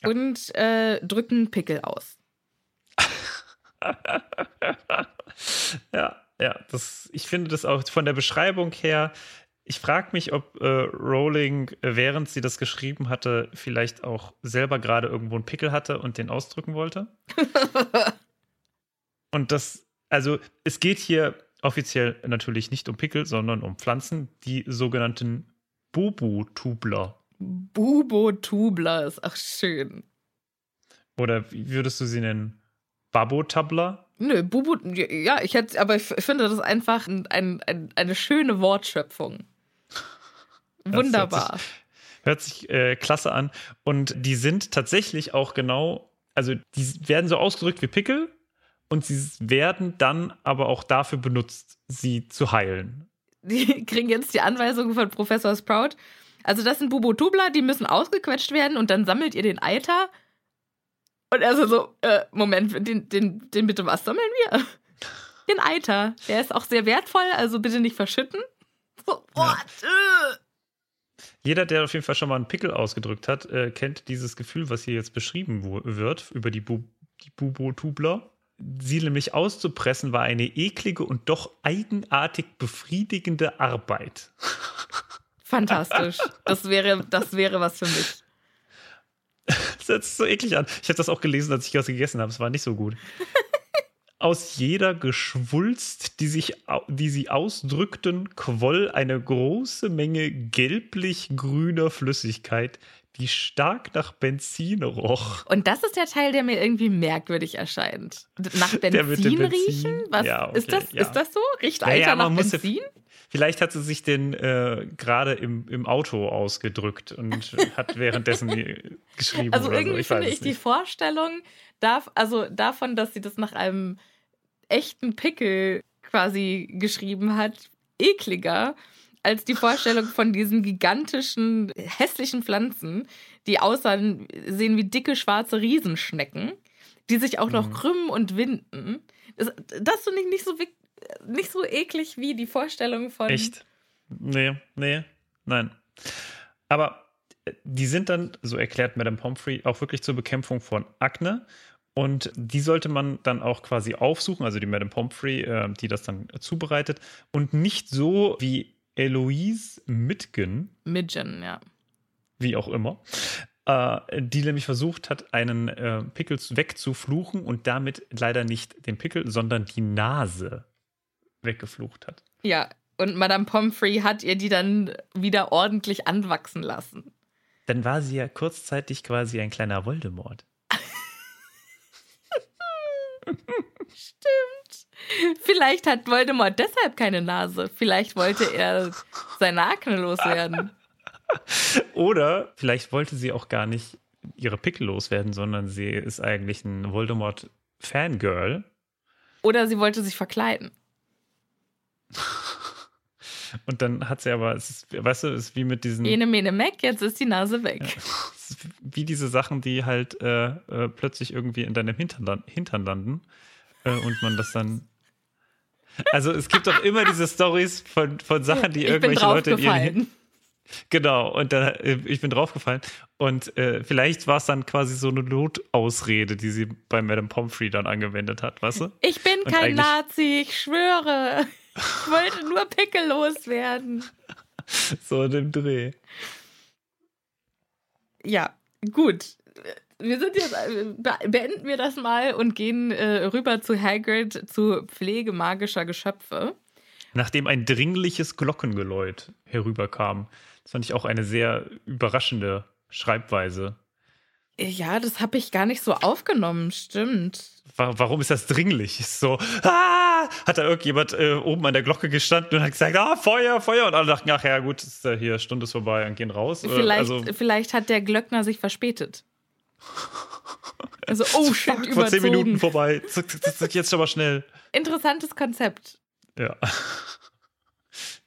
und äh, drücken Pickel aus. Ja, ja, das, ich finde das auch von der Beschreibung her. Ich frage mich, ob äh, Rowling, äh, während sie das geschrieben hatte, vielleicht auch selber gerade irgendwo einen Pickel hatte und den ausdrücken wollte. und das, also es geht hier offiziell natürlich nicht um Pickel, sondern um Pflanzen, die sogenannten Bubu-Tubler. Bubo-Tubler ist auch schön. Oder wie würdest du sie nennen? Babotabler? Nö, Bubu, ja, ich hätte, aber ich finde das einfach ein, ein, ein, eine schöne Wortschöpfung. Wunderbar. Hört sich äh, klasse an. Und die sind tatsächlich auch genau, also die werden so ausgedrückt wie Pickel und sie werden dann aber auch dafür benutzt, sie zu heilen. Die kriegen jetzt die Anweisung von Professor Sprout. Also das sind Bubo-Tubler, die müssen ausgequetscht werden und dann sammelt ihr den Eiter. Und er so, so äh, Moment, den, den, den bitte was sammeln wir? Den Eiter. Der ist auch sehr wertvoll, also bitte nicht verschütten. So, what? Äh. Jeder, der auf jeden Fall schon mal einen Pickel ausgedrückt hat, äh, kennt dieses Gefühl, was hier jetzt beschrieben wird über die, Bu die Bubo-Tubler. Sie nämlich auszupressen war eine eklige und doch eigenartig befriedigende Arbeit. Fantastisch. Das wäre, das wäre was für mich. Das hört sich so eklig an. Ich habe das auch gelesen, als ich das gegessen habe. Es war nicht so gut. Aus jeder Geschwulst, die, sich, die sie ausdrückten, quoll eine große Menge gelblich-grüner Flüssigkeit, die stark nach Benzin roch. Und das ist der Teil, der mir irgendwie merkwürdig erscheint. Nach dem Benzin riechen? Benzin? Was Ja, okay, ist das? ja. Ist das so? Riecht Ja, ja, Eiter nach muss ja- Benzin? Vielleicht hat sie sich den äh, gerade im, im Auto ausgedrückt und hat währenddessen geschrieben. Also oder so. irgendwie Ich finde ich die. Vorstellung, darf, also davon, dass sie das nach einem echten Pickel quasi geschrieben hat, ekliger als die Vorstellung von diesen gigantischen, hässlichen Pflanzen, die aussehen sehen wie dicke schwarze Riesenschnecken, die sich auch Mhm. noch krümmen und winden. Das, das finde ich nicht so, nicht so eklig wie die Vorstellung von. Echt? Nee, nee, nein. Aber äh, die sind dann, so erklärt Madame Pomfrey, auch wirklich zur Bekämpfung von Akne. Und die sollte man dann auch quasi aufsuchen, also die Madame Pomfrey, äh, die das dann zubereitet. Und nicht so wie Eloise Mitgen, Midgen, ja. wie auch immer, äh, die nämlich versucht hat, einen äh, Pickel wegzufluchen und damit leider nicht den Pickel, sondern die Nase weggeflucht hat. Ja, und Madame Pomfrey hat ihr die dann wieder ordentlich anwachsen lassen. Dann war sie ja kurzzeitig quasi ein kleiner Voldemort. Stimmt. Vielleicht hat Voldemort deshalb keine Nase. Vielleicht wollte er seine Akne loswerden. Oder vielleicht wollte sie auch gar nicht ihre Pickel loswerden, sondern sie ist eigentlich ein Voldemort-Fangirl. Oder sie wollte sich verkleiden. Und dann hat sie aber, es ist, weißt du, es ist wie mit diesen. Ene, mene, meck, jetzt ist die Nase weg. Ist wie diese Sachen, die halt äh, äh, plötzlich irgendwie in deinem Hintern, Hintern landen äh, und man das dann. Also es gibt doch immer diese Stories von, von Sachen, die ich irgendwelche Leute in ihren. Genau, und da, äh, ich bin draufgefallen. Und äh, vielleicht war es dann quasi so eine Notausrede, die sie bei Madame Pomfrey dann angewendet hat, weißt du? Ich bin Und kein Nazi, ich schwöre. Ich wollte nur Pickel loswerden. So in dem Dreh. Ja, gut. Wir sind jetzt, äh, be- beenden wir das mal und gehen äh, rüber zu Hagrid, zu Pflege magischer Geschöpfe. Nachdem ein dringliches Glockengeläut herüberkam. Das fand ich auch eine sehr überraschende Schreibweise. Ja, das habe ich gar nicht so aufgenommen, stimmt. Wa- Warum ist das dringlich? Ist so, ah! hat da irgendjemand äh, oben an der Glocke gestanden und hat gesagt, ah, Feuer, Feuer. Und alle dachten, ach ja, gut, ist, äh, hier, Stunde ist vorbei und gehen raus. Äh, Vielleicht, also, vielleicht hat der Glöckner sich verspätet. Also, oh shit, fuck, vor zehn. Minuten vorbei. Jetzt aber schnell. Interessantes Konzept. Ja,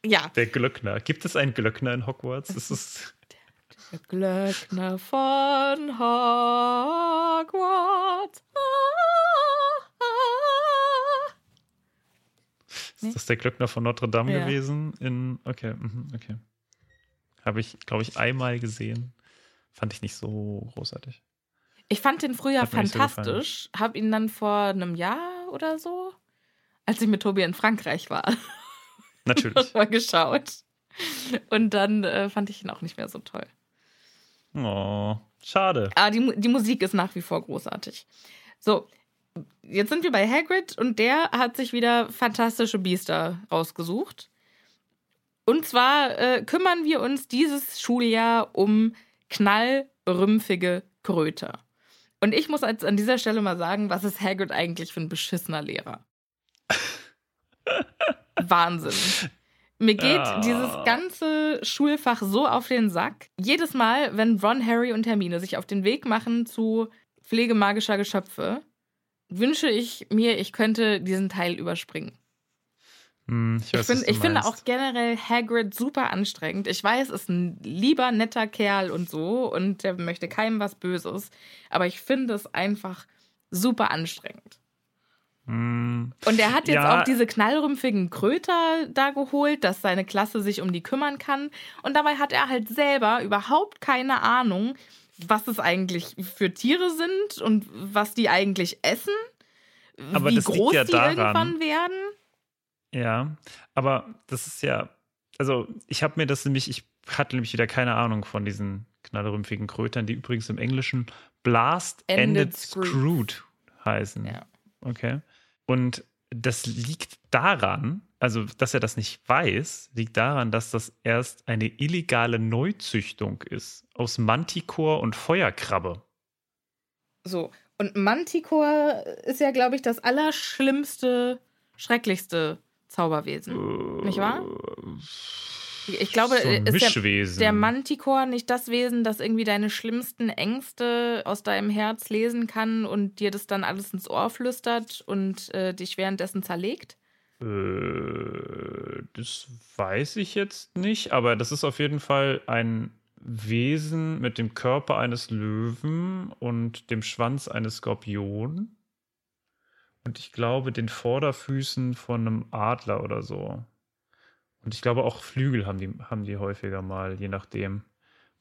Ja, der Glöckner. Gibt es einen Glöckner in Hogwarts? Das ist, der Glöckner von Hogwarts. Ah, ah. ist das der Glöckner von Notre Dame Ja. gewesen? In, okay, mhm, okay. Habe ich, glaube ich, einmal gesehen. Fand ich nicht so großartig. Ich fand den früher nicht so fantastisch, hab ihn dann vor einem Jahr oder so, als ich mit Tobi in Frankreich war, Natürlich. mal geschaut. Und dann äh, fand ich ihn auch nicht mehr so toll. Oh, schade. Aber die, die Musik ist nach wie vor großartig. So, jetzt sind wir bei Hagrid und der hat sich wieder fantastische Biester rausgesucht. Und zwar äh, kümmern wir uns dieses Schuljahr um knallrümpfige Kröter. Und ich muss jetzt an dieser Stelle mal sagen, was ist Hagrid eigentlich für ein beschissener Lehrer? Wahnsinn. Mir geht Ah. dieses ganze Schulfach so auf den Sack. Jedes Mal, wenn Ron, Harry und Hermine sich auf den Weg machen zu Pflege magischer Geschöpfe, wünsche ich mir, ich könnte diesen Teil überspringen. Hm, ich Ich, weiß, find, was du ich finde auch generell Hagrid super anstrengend. Ich weiß, ist ein lieber, netter Kerl und so und der möchte keinem was Böses. Aber ich finde es einfach super anstrengend. Hm, Und er hat jetzt Ja. auch diese knallrümpfigen Kröter da geholt, dass seine Klasse sich um die kümmern kann. Und dabei hat er halt selber überhaupt keine Ahnung, was es eigentlich für Tiere sind und was die eigentlich essen. Aber wie groß ja die daran- irgendwann werden. Ja, aber das ist ja, also ich habe mir das nämlich, ich hatte nämlich wieder keine Ahnung von diesen knallrümpfigen Krötern, die übrigens im Englischen Blast Ended Ended Screwed. Screwed heißen. Ja. Okay. Und das liegt daran, also dass er das nicht weiß, liegt daran, dass das erst eine illegale Neuzüchtung ist aus Manticore und Feuerkrabbe. So. Und Manticore ist ja, glaube ich, das allerschlimmste, schrecklichste Zauberwesen. Nicht wahr? Ich glaube, so ist der, der Manticore nicht das Wesen, das irgendwie deine schlimmsten Ängste aus deinem Herz lesen kann und dir das dann alles ins Ohr flüstert und äh, dich währenddessen zerlegt? Äh, das weiß ich jetzt nicht, aber das ist auf jeden Fall ein Wesen mit dem Körper eines Löwen und dem Schwanz eines Skorpion. und ich glaube den Vorderfüßen von einem Adler oder so. Und ich glaube auch Flügel haben die, haben die häufiger mal, je nachdem,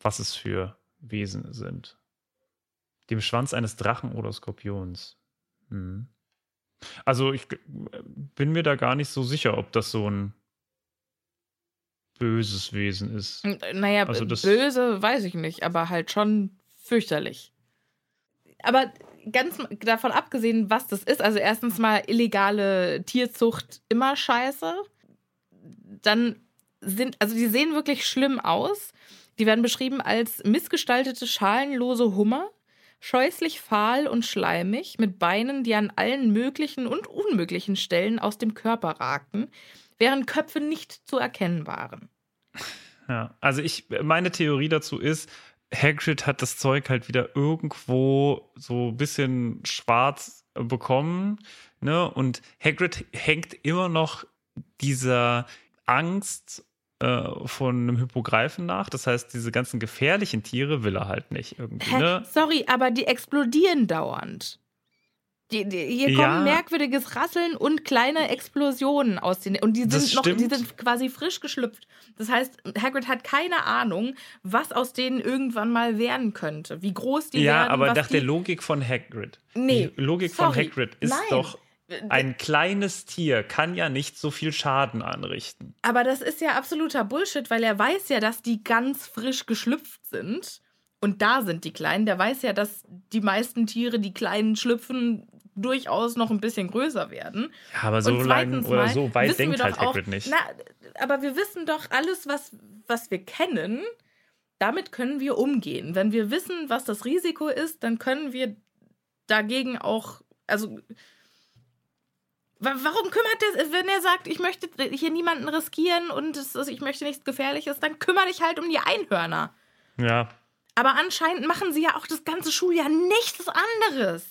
was es für Wesen sind. Dem Schwanz eines Drachen oder Skorpions. Hm. Also ich bin mir da gar nicht so sicher, ob das so ein böses Wesen ist. Naja, Also das- böse weiß ich nicht, aber halt schon fürchterlich. Aber ganz davon abgesehen, was das ist, also erstens mal illegale Tierzucht immer scheiße. Dann sind, also die sehen wirklich schlimm aus. Die werden beschrieben als missgestaltete, schalenlose Hummer, scheußlich fahl und schleimig, mit Beinen, die an allen möglichen und unmöglichen Stellen aus dem Körper ragten, während Köpfe nicht zu erkennen waren. Ja, also ich, meine Theorie dazu ist, Hagrid hat das Zeug halt wieder irgendwo so ein bisschen schwarz bekommen, ne? Und Hagrid hängt immer noch dieser Angst äh, von einem Hippogreifen nach. Das heißt, diese ganzen gefährlichen Tiere will er halt nicht irgendwie, Hä? ne? Sorry, aber die explodieren dauernd. Die, die, hier kommen Ja. merkwürdiges Rasseln und kleine Explosionen aus den und die sind noch, die sind quasi frisch geschlüpft. Das heißt, Hagrid hat keine Ahnung, was aus denen irgendwann mal werden könnte, wie groß die Ja, werden. aber was nach der Logik von Hagrid. Nee, Die Logik von sorry. Hagrid ist Nein. doch, ein kleines Tier kann ja nicht so viel Schaden anrichten. Aber das ist ja absoluter Bullshit, weil er weiß ja, dass die ganz frisch geschlüpft sind. Und da sind die Kleinen. Der weiß ja, dass die meisten Tiere, die Kleinen schlüpfen, durchaus noch ein bisschen größer werden. Ja, aber so lang oder mal so weit denkt halt auch- Hagrid nicht. Na, aber wir wissen doch alles, was, was wir kennen. Damit können wir umgehen. Wenn wir wissen, was das Risiko ist, dann können wir dagegen auch, also warum kümmert er, wenn er sagt, ich möchte hier niemanden riskieren und es, ich möchte nichts Gefährliches, dann kümmere dich halt um die Einhörner. Ja, Aber anscheinend machen sie ja auch das ganze Schuljahr nichts anderes.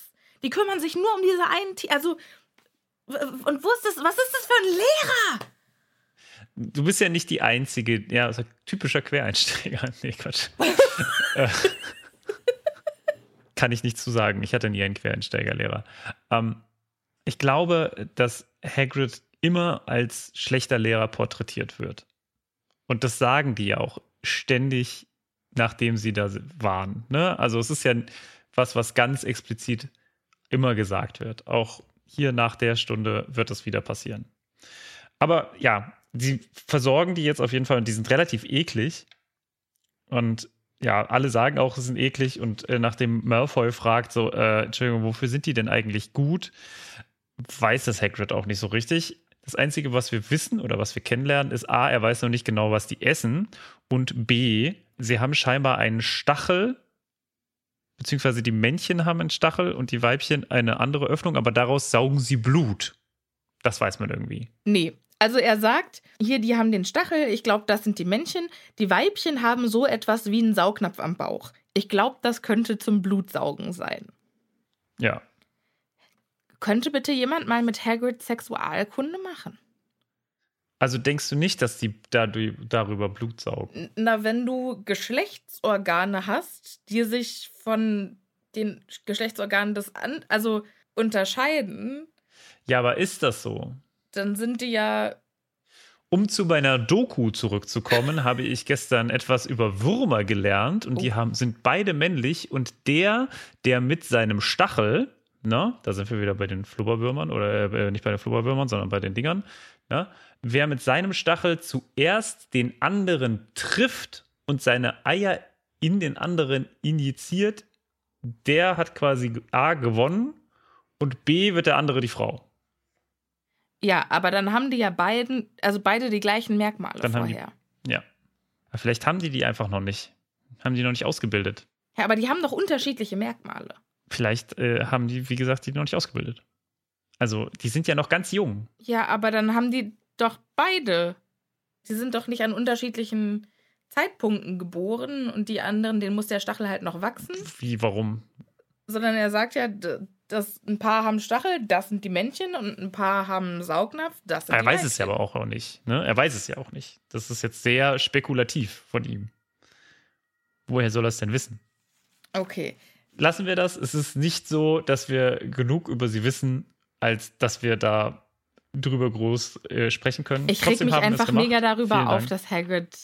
Die kümmern sich nur um diese einen Tier. Also, und wo ist das, was ist das für ein Lehrer? du bist ja nicht die einzige, ja, so typischer Quereinsteiger. Nee, Quatsch. Äh, Kann ich nicht zu sagen. Ich hatte nie einen Quereinsteigerlehrer. Ähm, ich glaube, dass Hagrid immer als schlechter Lehrer porträtiert wird. Und das sagen die ja auch ständig, nachdem sie da waren. Ne? Also es ist ja was, was ganz explizit immer gesagt wird. Auch hier nach der Stunde wird es wieder passieren. Aber ja, sie versorgen die jetzt auf jeden Fall und die sind relativ eklig. Und ja, alle sagen auch, sie sind eklig. Und äh, nachdem Malfoy fragt, so, äh, Entschuldigung, wofür sind die denn eigentlich gut, weiß das Hagrid auch nicht so richtig. Das Einzige, was wir wissen oder was wir kennenlernen, ist A, er weiß noch nicht genau, was die essen. Und B, sie haben scheinbar einen Stachel, beziehungsweise die Männchen haben einen Stachel und die Weibchen eine andere Öffnung, aber daraus saugen sie Blut. Das weiß man irgendwie. Nee. Also er sagt, hier, die haben den Stachel, ich glaube, das sind die Männchen. Die Weibchen haben so etwas wie einen Saugnapf am Bauch. Ich glaube, das könnte zum Blutsaugen sein. Ja, Könnte bitte jemand mal mit Hagrid Sexualkunde machen? Also denkst du nicht, dass die dadurch, darüber Blut saugen? Na, wenn du Geschlechtsorgane hast, die sich von den Geschlechtsorganen des an also unterscheiden, Ja, aber ist das so? dann sind die ja Um zu meiner Doku zurückzukommen, habe ich gestern etwas über Würmer gelernt und die Oh. haben, sind beide männlich und der, der mit seinem Stachel, ne, da sind wir wieder bei den Flubberwürmern oder äh, nicht bei den Flubberwürmern, sondern bei den Dingern, ne, wer mit seinem Stachel zuerst den anderen trifft und seine Eier in den anderen injiziert, der hat quasi A gewonnen und B wird der andere die Frau. Ja, aber dann haben die ja beiden, also beide die gleichen Merkmale Dann haben die- vorher. Ja. Vielleicht haben die die einfach noch nicht. Haben die noch nicht ausgebildet. Ja, aber die haben doch unterschiedliche Merkmale. Vielleicht äh, haben die, wie gesagt, die noch nicht ausgebildet. Also, die sind ja noch ganz jung. Ja, aber dann haben die doch beide. Sie sind doch nicht an unterschiedlichen Zeitpunkten geboren und die anderen, denen muss der Stachel halt noch wachsen. Wie, warum? Sondern er sagt ja, dass ein paar haben Stachel, das sind die Männchen und ein paar haben Saugnapf, das sind Er die weiß es ja aber auch nicht. Ne? Er weiß es ja auch nicht. Das ist jetzt sehr spekulativ von ihm. Woher soll er es denn wissen? Okay. Lassen wir das. Es ist nicht so, dass wir genug über sie wissen, als dass wir da drüber groß äh, sprechen können. Ich reg mich einfach mega darüber auf, dass Hagrid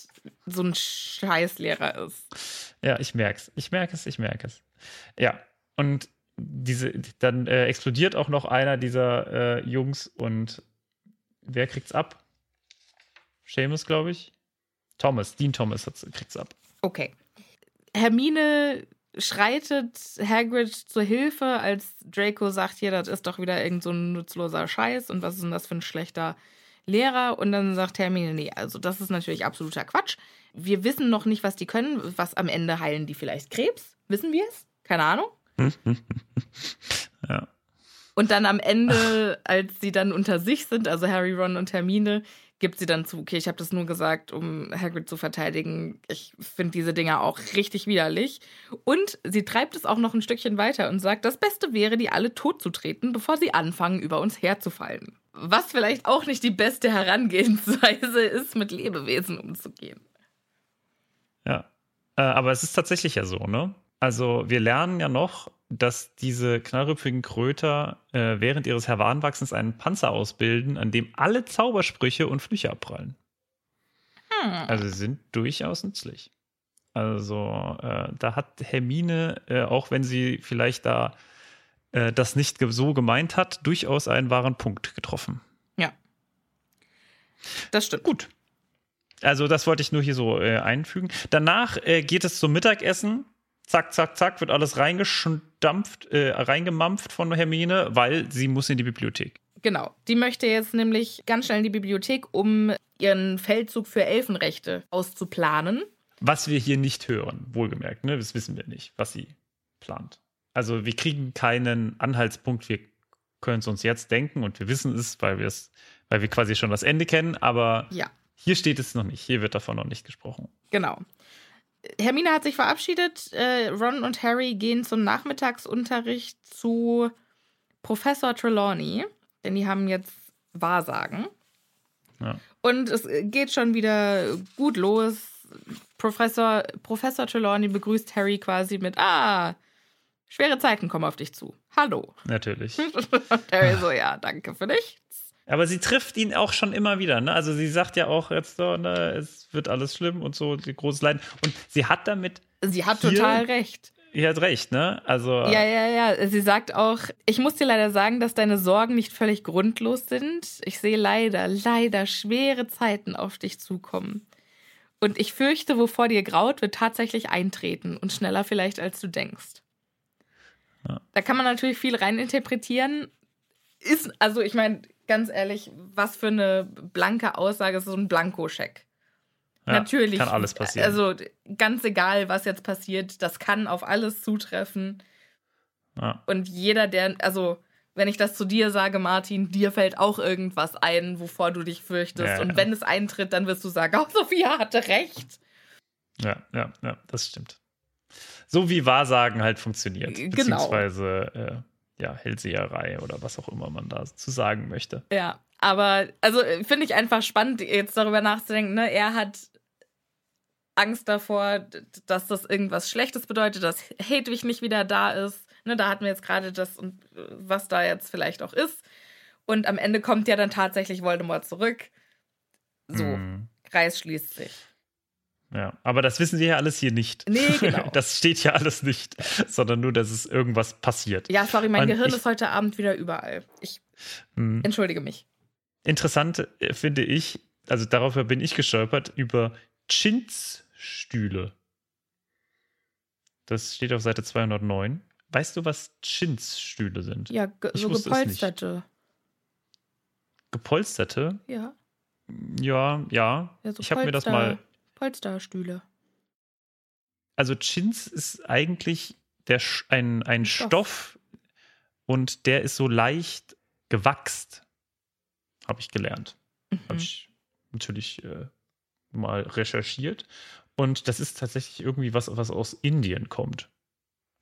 so ein Scheißlehrer ist. Ja, ich merk's. Ich merke es, ich merke es. Ja, und diese, dann äh, explodiert auch noch einer dieser äh, Jungs und wer kriegt's ab? Seamus, glaube ich. Thomas, Dean Thomas kriegt's ab. Okay. Hermine schreitet Hagrid zur Hilfe, als Draco sagt, hier, das ist doch wieder irgend so ein nutzloser Scheiß und was ist denn das für ein schlechter Lehrer? Und dann sagt Hermine, nee, also das ist natürlich absoluter Quatsch. Wir wissen noch nicht, was die können. Was am Ende heilen die vielleicht Krebs? Wissen wir es? Keine Ahnung. ja. Und dann am Ende, als sie dann unter sich sind, also Harry, Ron und Hermine, gibt sie dann zu, okay, ich habe das nur gesagt, um Hagrid zu verteidigen. Ich finde diese Dinger auch richtig widerlich. Und sie treibt es auch noch ein Stückchen weiter und sagt, das Beste wäre, die alle totzutreten, bevor sie anfangen, über uns herzufallen. Was vielleicht auch nicht die beste Herangehensweise ist, mit Lebewesen umzugehen. Ja, äh, aber es ist tatsächlich ja so, ne? Also wir lernen ja noch, dass diese knallrüpfigen Kröter äh, während ihres Heranwachsens einen Panzer ausbilden, an dem alle Zaubersprüche und Flüche abprallen. Hm. Also sie sind durchaus nützlich. Also äh, da hat Hermine, äh, auch wenn sie vielleicht da äh, das nicht so gemeint hat, durchaus einen wahren Punkt getroffen. Ja. Das stimmt. Gut. Also das wollte ich nur hier so äh, einfügen. Danach äh, geht es zum Mittagessen zack, zack, zack, wird alles reingedampft, äh, reingemampft von Hermine, weil sie muss in die Bibliothek. Genau. Die möchte jetzt nämlich ganz schnell in die Bibliothek, um ihren Feldzug für Elfenrechte auszuplanen. Was wir hier nicht hören, wohlgemerkt, ne? Das wissen wir nicht, was sie plant. Also wir kriegen keinen Anhaltspunkt, wir können es uns jetzt denken und wir wissen es, weil wir es, weil wir quasi schon das Ende kennen, aber ja. hier steht es noch nicht, hier wird davon noch nicht gesprochen. Genau. Hermine hat sich verabschiedet. Äh, Ron und Harry gehen zum Nachmittagsunterricht zu Professor Trelawney, denn die haben jetzt Wahrsagen. Ja. Und es geht schon wieder gut los. Professor, Professor Trelawney begrüßt Harry quasi mit: Ah, schwere Zeiten kommen auf dich zu. Hallo. Natürlich. und Harry so: Ja, danke für dich. Aber sie trifft ihn auch schon immer wieder. Ne? Also sie sagt ja auch jetzt so, ne, es wird alles schlimm und so, großes Leiden. Und sie hat damit. Sie hat total recht. Sie hat recht, ne? Also. Ja, ja, ja. Sie sagt auch, ich muss dir leider sagen, dass deine Sorgen nicht völlig grundlos sind. Ich sehe leider, leider schwere Zeiten auf dich zukommen. Und ich fürchte, wovor dir graut, wird tatsächlich eintreten und schneller vielleicht, als du denkst. Ja. Da kann man natürlich viel reininterpretieren. Ist, also ich meine, ganz ehrlich, was für eine blanke Aussage ist so ein Blankoscheck. Ja, Natürlich. Kann alles passieren. Also ganz egal, was jetzt passiert, das kann auf alles zutreffen. Ja. Und jeder, der, also wenn ich das zu dir sage, Martin, dir fällt auch irgendwas ein, wovor du dich fürchtest. Ja, und wenn es eintritt, dann wirst du sagen, oh, Sophia hatte recht. Ja, ja, ja, das stimmt. So wie Wahrsagen halt funktioniert. Genau. Beziehungsweise äh, ja, Hellseherei oder was auch immer man da zu sagen möchte. Ja, aber also finde ich einfach spannend, jetzt darüber nachzudenken. Ne? Er hat Angst davor, dass das irgendwas Schlechtes bedeutet, dass Hedwig nicht wieder da ist. Ne, da hatten wir jetzt gerade das, was da jetzt vielleicht auch ist. Und am Ende kommt ja dann tatsächlich Voldemort zurück. So, mm. Kreis schließt sich. Ja, aber das wissen Sie ja alles hier nicht. Nee, genau. Das steht ja alles nicht, sondern nur, dass es irgendwas passiert. Ja, sorry, mein Und Gehirn ich, ist heute Abend wieder überall. Ich mh. entschuldige mich. Interessant äh, finde ich, also darüber bin ich gestolpert, über Chinsstühle. Das steht auf Seite 209. Weißt du, was Chinsstühle sind? Ja, ge so gepolsterte. Gepolsterte? Ja. Ja, ja. ja so ich habe mir das mal Polsterstühle. Also Chins ist eigentlich der, ein, ein Stoff. Stoff und der ist so leicht gewachst, habe ich gelernt. Mhm. Habe ich natürlich äh, mal recherchiert. Und das ist tatsächlich irgendwie was, was aus Indien kommt.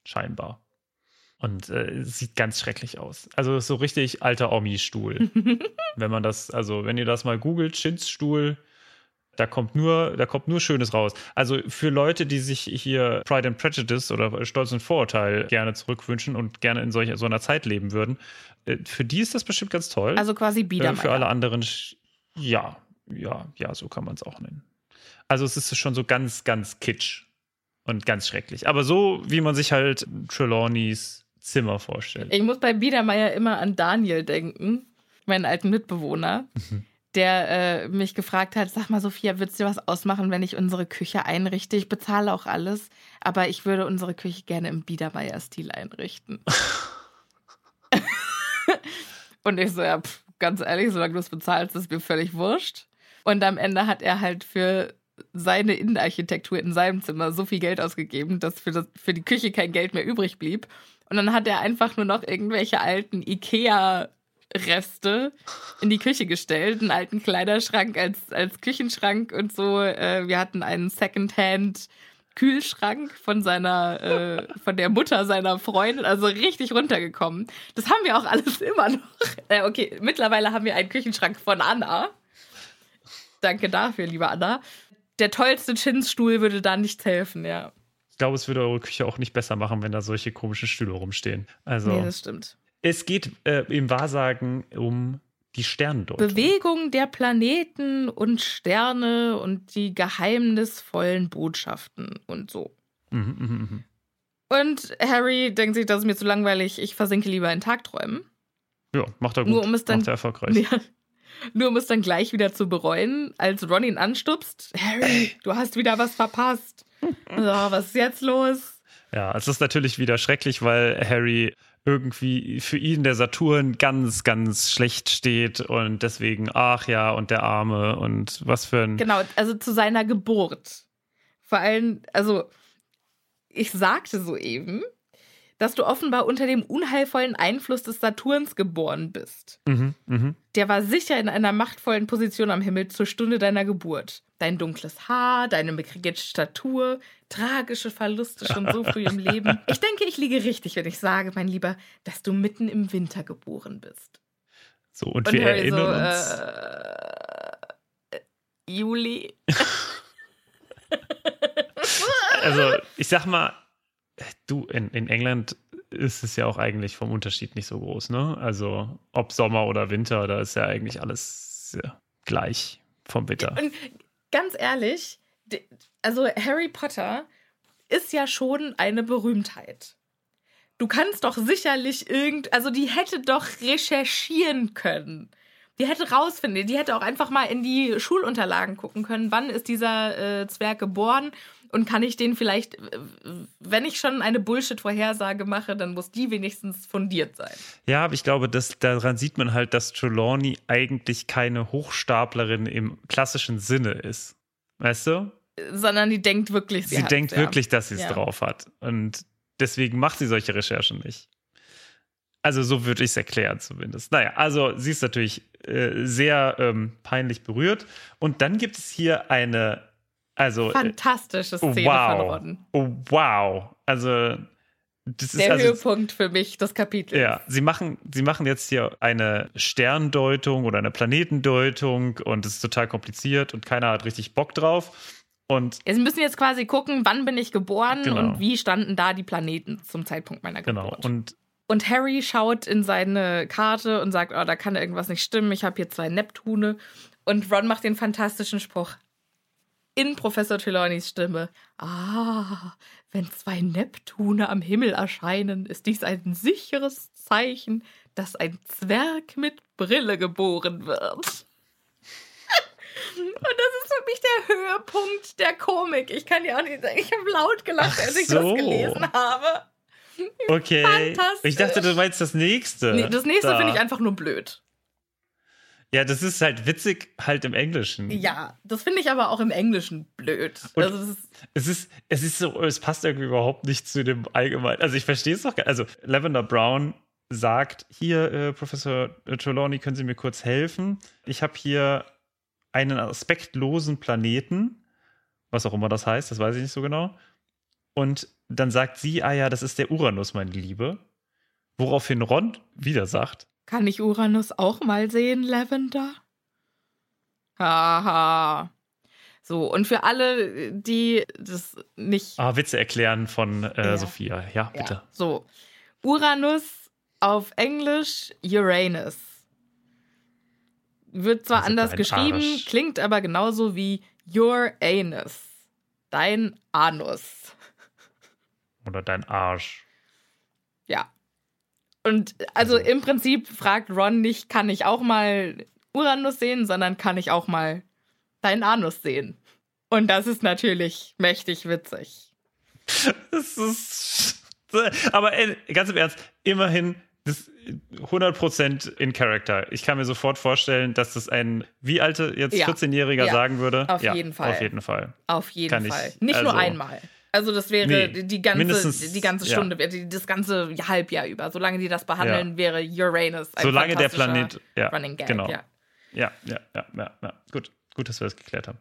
Scheinbar. Und äh, sieht ganz schrecklich aus. Also so richtig alter Omi-Stuhl. wenn man das, also wenn ihr das mal googelt, Chinsstuhl, Da kommt nur, da kommt nur Schönes raus. Also für Leute, die sich hier Pride and Prejudice oder Stolz und Vorurteil gerne zurückwünschen und gerne in solch, so einer Zeit leben würden, äh, für die ist das bestimmt ganz toll. Also quasi äh, Biedermeier. Für alle anderen, ja, ja, ja, so kann man es auch nennen. Also es ist schon so ganz, ganz kitsch und ganz schrecklich. Aber so, wie man sich halt Trelawneys Zimmer vorstellt. Ich muss bei Biedermeier immer an Daniel denken, meinen alten Mitbewohner, Mhm. Der äh, mich gefragt hat, sag mal Sophia, würdest du was ausmachen, wenn ich unsere Küche einrichte? Ich bezahle auch alles, aber ich würde unsere Küche gerne im Biedermeier-Stil einrichten. Und ich so, ja, pff, ganz ehrlich, solange du es bezahlst, ist mir völlig wurscht. Und am Ende hat er halt für seine Innenarchitektur in seinem Zimmer so viel Geld ausgegeben, dass für, das, für die Küche kein Geld mehr übrig blieb. Und dann hat er einfach nur noch irgendwelche alten Ikea-Reste in die Küche gestellt, einen alten Kleiderschrank als, als Küchenschrank und so. Äh, wir hatten einen Secondhand Kühlschrank von seiner, äh, von der Mutter seiner Freundin, also richtig runtergekommen. Das haben wir auch alles immer noch. Äh, okay, mittlerweile haben wir einen Küchenschrank von Anna. Danke dafür, liebe Anna. Der tollste Chinsstuhl würde da nichts helfen, ja. Ich glaube, es würde eure Küche auch nicht besser machen, wenn da solche komischen Stühle rumstehen. Also, Nee, das stimmt. Es geht äh, im Wahrsagen um die Sterndeutung. Bewegung der Planeten und Sterne und die geheimnisvollen Botschaften und so. Mhm, mhm, mhm. Und Harry denkt sich, das ist mir zu langweilig, ich versinke lieber in Tagträumen. Ja, macht er gut. Nur um es dann- macht er erfolgreich. Ja. Nur um es dann gleich wieder zu bereuen, als Ron ihn anstupst. Harry, du hast wieder was verpasst. So, was ist jetzt los? Ja, es ist natürlich wieder schrecklich, weil Harry irgendwie für ihn der Saturn ganz, ganz schlecht steht und deswegen, ach ja, und der Arme und was für ein. Genau, also zu seiner Geburt. Vor allem, also ich sagte soeben, dass du offenbar unter dem unheilvollen Einfluss des Saturns geboren bist. Mhm, mhm. Der war sicher in einer machtvollen Position am Himmel zur Stunde deiner Geburt. Dein dunkles Haar, deine mickrige Statur, tragische Verluste schon so früh im Leben. Ich denke, ich liege richtig, wenn ich sage, mein Lieber, dass du mitten im Winter geboren bist. So, und, Und wir Harry erinnern so, uns. äh, Juli. Also, ich sag mal, du, in, in England ist es ja auch eigentlich vom Unterschied nicht so groß, ne? Also, ob Sommer oder Winter, da ist ja eigentlich alles ja, gleich vom Wetter. Und ganz ehrlich, also Harry Potter ist ja schon eine Berühmtheit. Du kannst doch sicherlich irgend, also die hätte doch recherchieren können. Die hätte rausfinden, die hätte auch einfach mal in die Schulunterlagen gucken können, wann ist dieser äh, Zwerg geboren und kann ich den vielleicht, wenn ich schon eine Bullshit-Vorhersage mache, dann muss die wenigstens fundiert sein. Ja, aber ich glaube, dass, daran sieht man halt, dass Trelawney eigentlich keine Hochstaplerin im klassischen Sinne ist. Weißt du? Sondern die denkt wirklich, Sie, sie, denkt ja. wirklich, dass sie es Ja. drauf hat. Und deswegen macht sie solche Recherchen nicht. Also so würde ich es erklären zumindest. Naja, also sie ist natürlich äh, sehr ähm, peinlich berührt. Und dann gibt es hier eine, also äh, Fantastische Szene wow. von Ron. Oh, wow. Also das ist Der also, Höhepunkt für mich des Kapitels. ja, sie machen, sie machen jetzt hier eine Sterndeutung oder eine Planetendeutung und es ist total kompliziert und keiner hat richtig Bock drauf. Und Sie müssen jetzt quasi gucken, wann bin ich geboren Genau. und wie standen da die Planeten zum Zeitpunkt meiner genau, Geburt. und Und Harry schaut in seine Karte und sagt, oh, da kann irgendwas nicht stimmen, ich habe hier zwei Neptune. Und Ron macht den fantastischen Spruch in Professor Trelawneys Stimme. Ah, wenn zwei Neptune am Himmel erscheinen, ist dies ein sicheres Zeichen, dass ein Zwerg mit Brille geboren wird. Und das ist für mich der Höhepunkt der Komik. Ich kann ja auch nicht sagen, ich habe laut gelacht, Ach als ich so. das gelesen habe. okay. Fantastisch. Ich dachte, du meinst das nächste. Nee, das nächste Da. finde ich einfach nur blöd. Ja, das ist halt witzig, halt im Englischen. Ja, das finde ich aber auch im Englischen blöd. Also ist, Es ist, es ist so, es passt irgendwie überhaupt nicht zu dem allgemeinen. Also ich verstehe es doch gar Also Lavender Brown sagt, hier, äh, Professor Trelawney, können Sie mir kurz helfen? Ich habe hier einen aspektlosen Planeten, was auch immer das heißt, das weiß ich nicht so genau. Und dann sagt sie, ah ja, das ist der Uranus, meine Liebe. Woraufhin Ron wieder sagt, kann ich Uranus auch mal sehen, Lavender? Haha. So, und für alle, die das nicht. Ah, Witze erklären von äh, Ja. Sophia. Ja, bitte. Ja, so. Uranus auf Englisch Uranus. Wird zwar Also anders geschrieben, Arsch. klingt aber genauso wie Your Anus. Dein Anus. Oder dein Arsch. Ja. Und also, Also- im Prinzip fragt Ron nicht, kann ich auch mal Uranus sehen, sondern kann ich auch mal deinen Anus sehen. Und das ist natürlich mächtig witzig. Das ist. Aber ey, ganz im Ernst, immerhin das 100% in Character. Ich kann mir sofort vorstellen, dass das ein, wie alte jetzt Ja. 14-Jähriger Ja. sagen würde. Auf ja, jeden Fall. Auf jeden Fall. Auf jeden Kann ich- Fall. Nicht nur also- einmal. Also das wäre Nee, die- ganze, die ganze ja. Stunde, die- das ganze Halbjahr über. Solange die das behandeln, wäre Uranus ein Solange der Planet. Ja, Running Gag. genau. Ja. Ja, ja, ja, ja, ja. Gut, gut, dass wir das geklärt haben.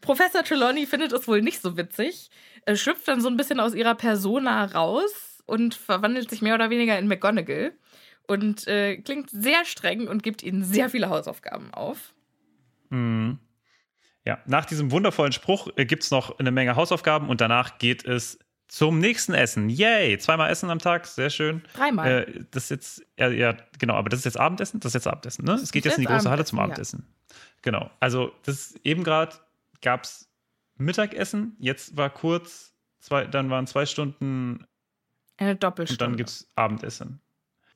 Professor Trelawney findet es wohl nicht so witzig, äh, schlüpft dann so ein bisschen aus ihrer Persona raus und verwandelt sich mehr oder weniger in McGonagall und äh, klingt sehr streng und gibt ihnen sehr viele Hausaufgaben auf. Mhm. Ja, nach diesem wundervollen Spruch äh, gibt es noch eine Menge Hausaufgaben und danach geht es zum nächsten Essen. Yay! Zweimal Essen am Tag, sehr schön. Dreimal. Äh, das ist jetzt, ja, ja, genau, aber das ist jetzt Abendessen? Das ist jetzt Abendessen, ne? Es geht jetzt in die große Halle zum Abendessen, Abendessen. Genau. Also, das eben gerade gab es Mittagessen, jetzt war kurz, zwei, dann waren zwei Stunden Eine und Doppelstunde. dann gibt es Abendessen.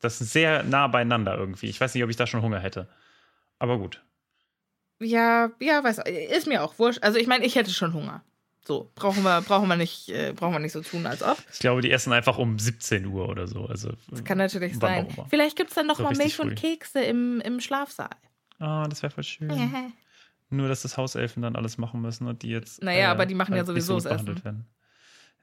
Das ist sehr nah beieinander irgendwie. Ich weiß nicht, ob ich da schon Hunger hätte. Aber gut. Ja, ja, weiß, ist mir auch wurscht. Also ich meine, ich hätte schon Hunger. So, brauchen wir, brauchen wir nicht, äh, brauchen wir nicht so tun, als ob. Ich glaube, die essen einfach um 17 Uhr oder so. Also, Das kann natürlich sein. Vielleicht gibt es dann noch So mal Milch und früh. Kekse im, im Schlafsaal. Ah, das wäre voll schön. Nur, dass das Hauselfen dann alles machen müssen und die jetzt. äh, Naja, aber die machen ja sowieso das Essen. werden.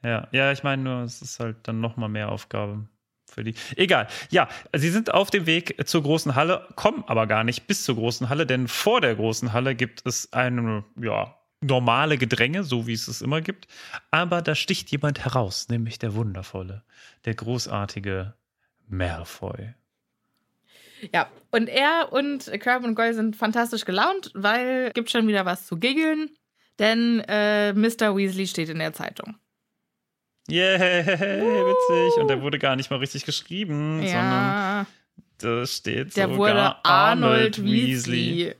Ja, ja, ich meine nur, es ist halt dann nochmal mehr Aufgabe für die. Egal. Ja, sie sind auf dem Weg zur großen Halle, kommen aber gar nicht bis zur großen Halle, denn vor der großen Halle gibt es eine, ja, normale Gedränge, so wie es es immer gibt. Aber da sticht jemand heraus, nämlich der wundervolle, der großartige Malfoy. Ja, und er und Crab und Goyle sind fantastisch gelaunt, weil gibt schon wieder was zu giggeln, denn äh, Mr. Weasley steht in der Zeitung. Yay, witzig. Und der wurde gar nicht mal richtig geschrieben, sondern Ja, da steht der sogar wurde Arnold Weasley. Weasley.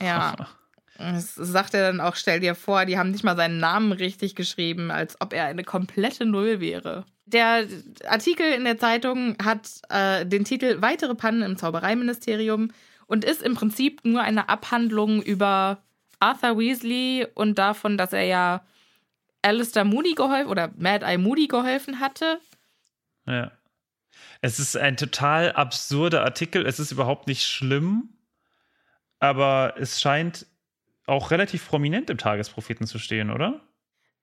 Ja. Das sagt er dann auch, stell dir vor, die haben nicht mal seinen Namen richtig geschrieben, als ob er eine komplette Null wäre. Der Artikel in der Zeitung hat äh, den Titel Weitere Pannen im Zaubereiministerium und ist im Prinzip nur eine Abhandlung über Arthur Weasley und davon, dass er ja Alistair Moody geholfen oder Mad Eye Moody geholfen hatte. Ja. Es ist ein total absurder Artikel. Es ist überhaupt nicht schlimm, aber es scheint auch relativ prominent im Tagespropheten zu stehen, oder?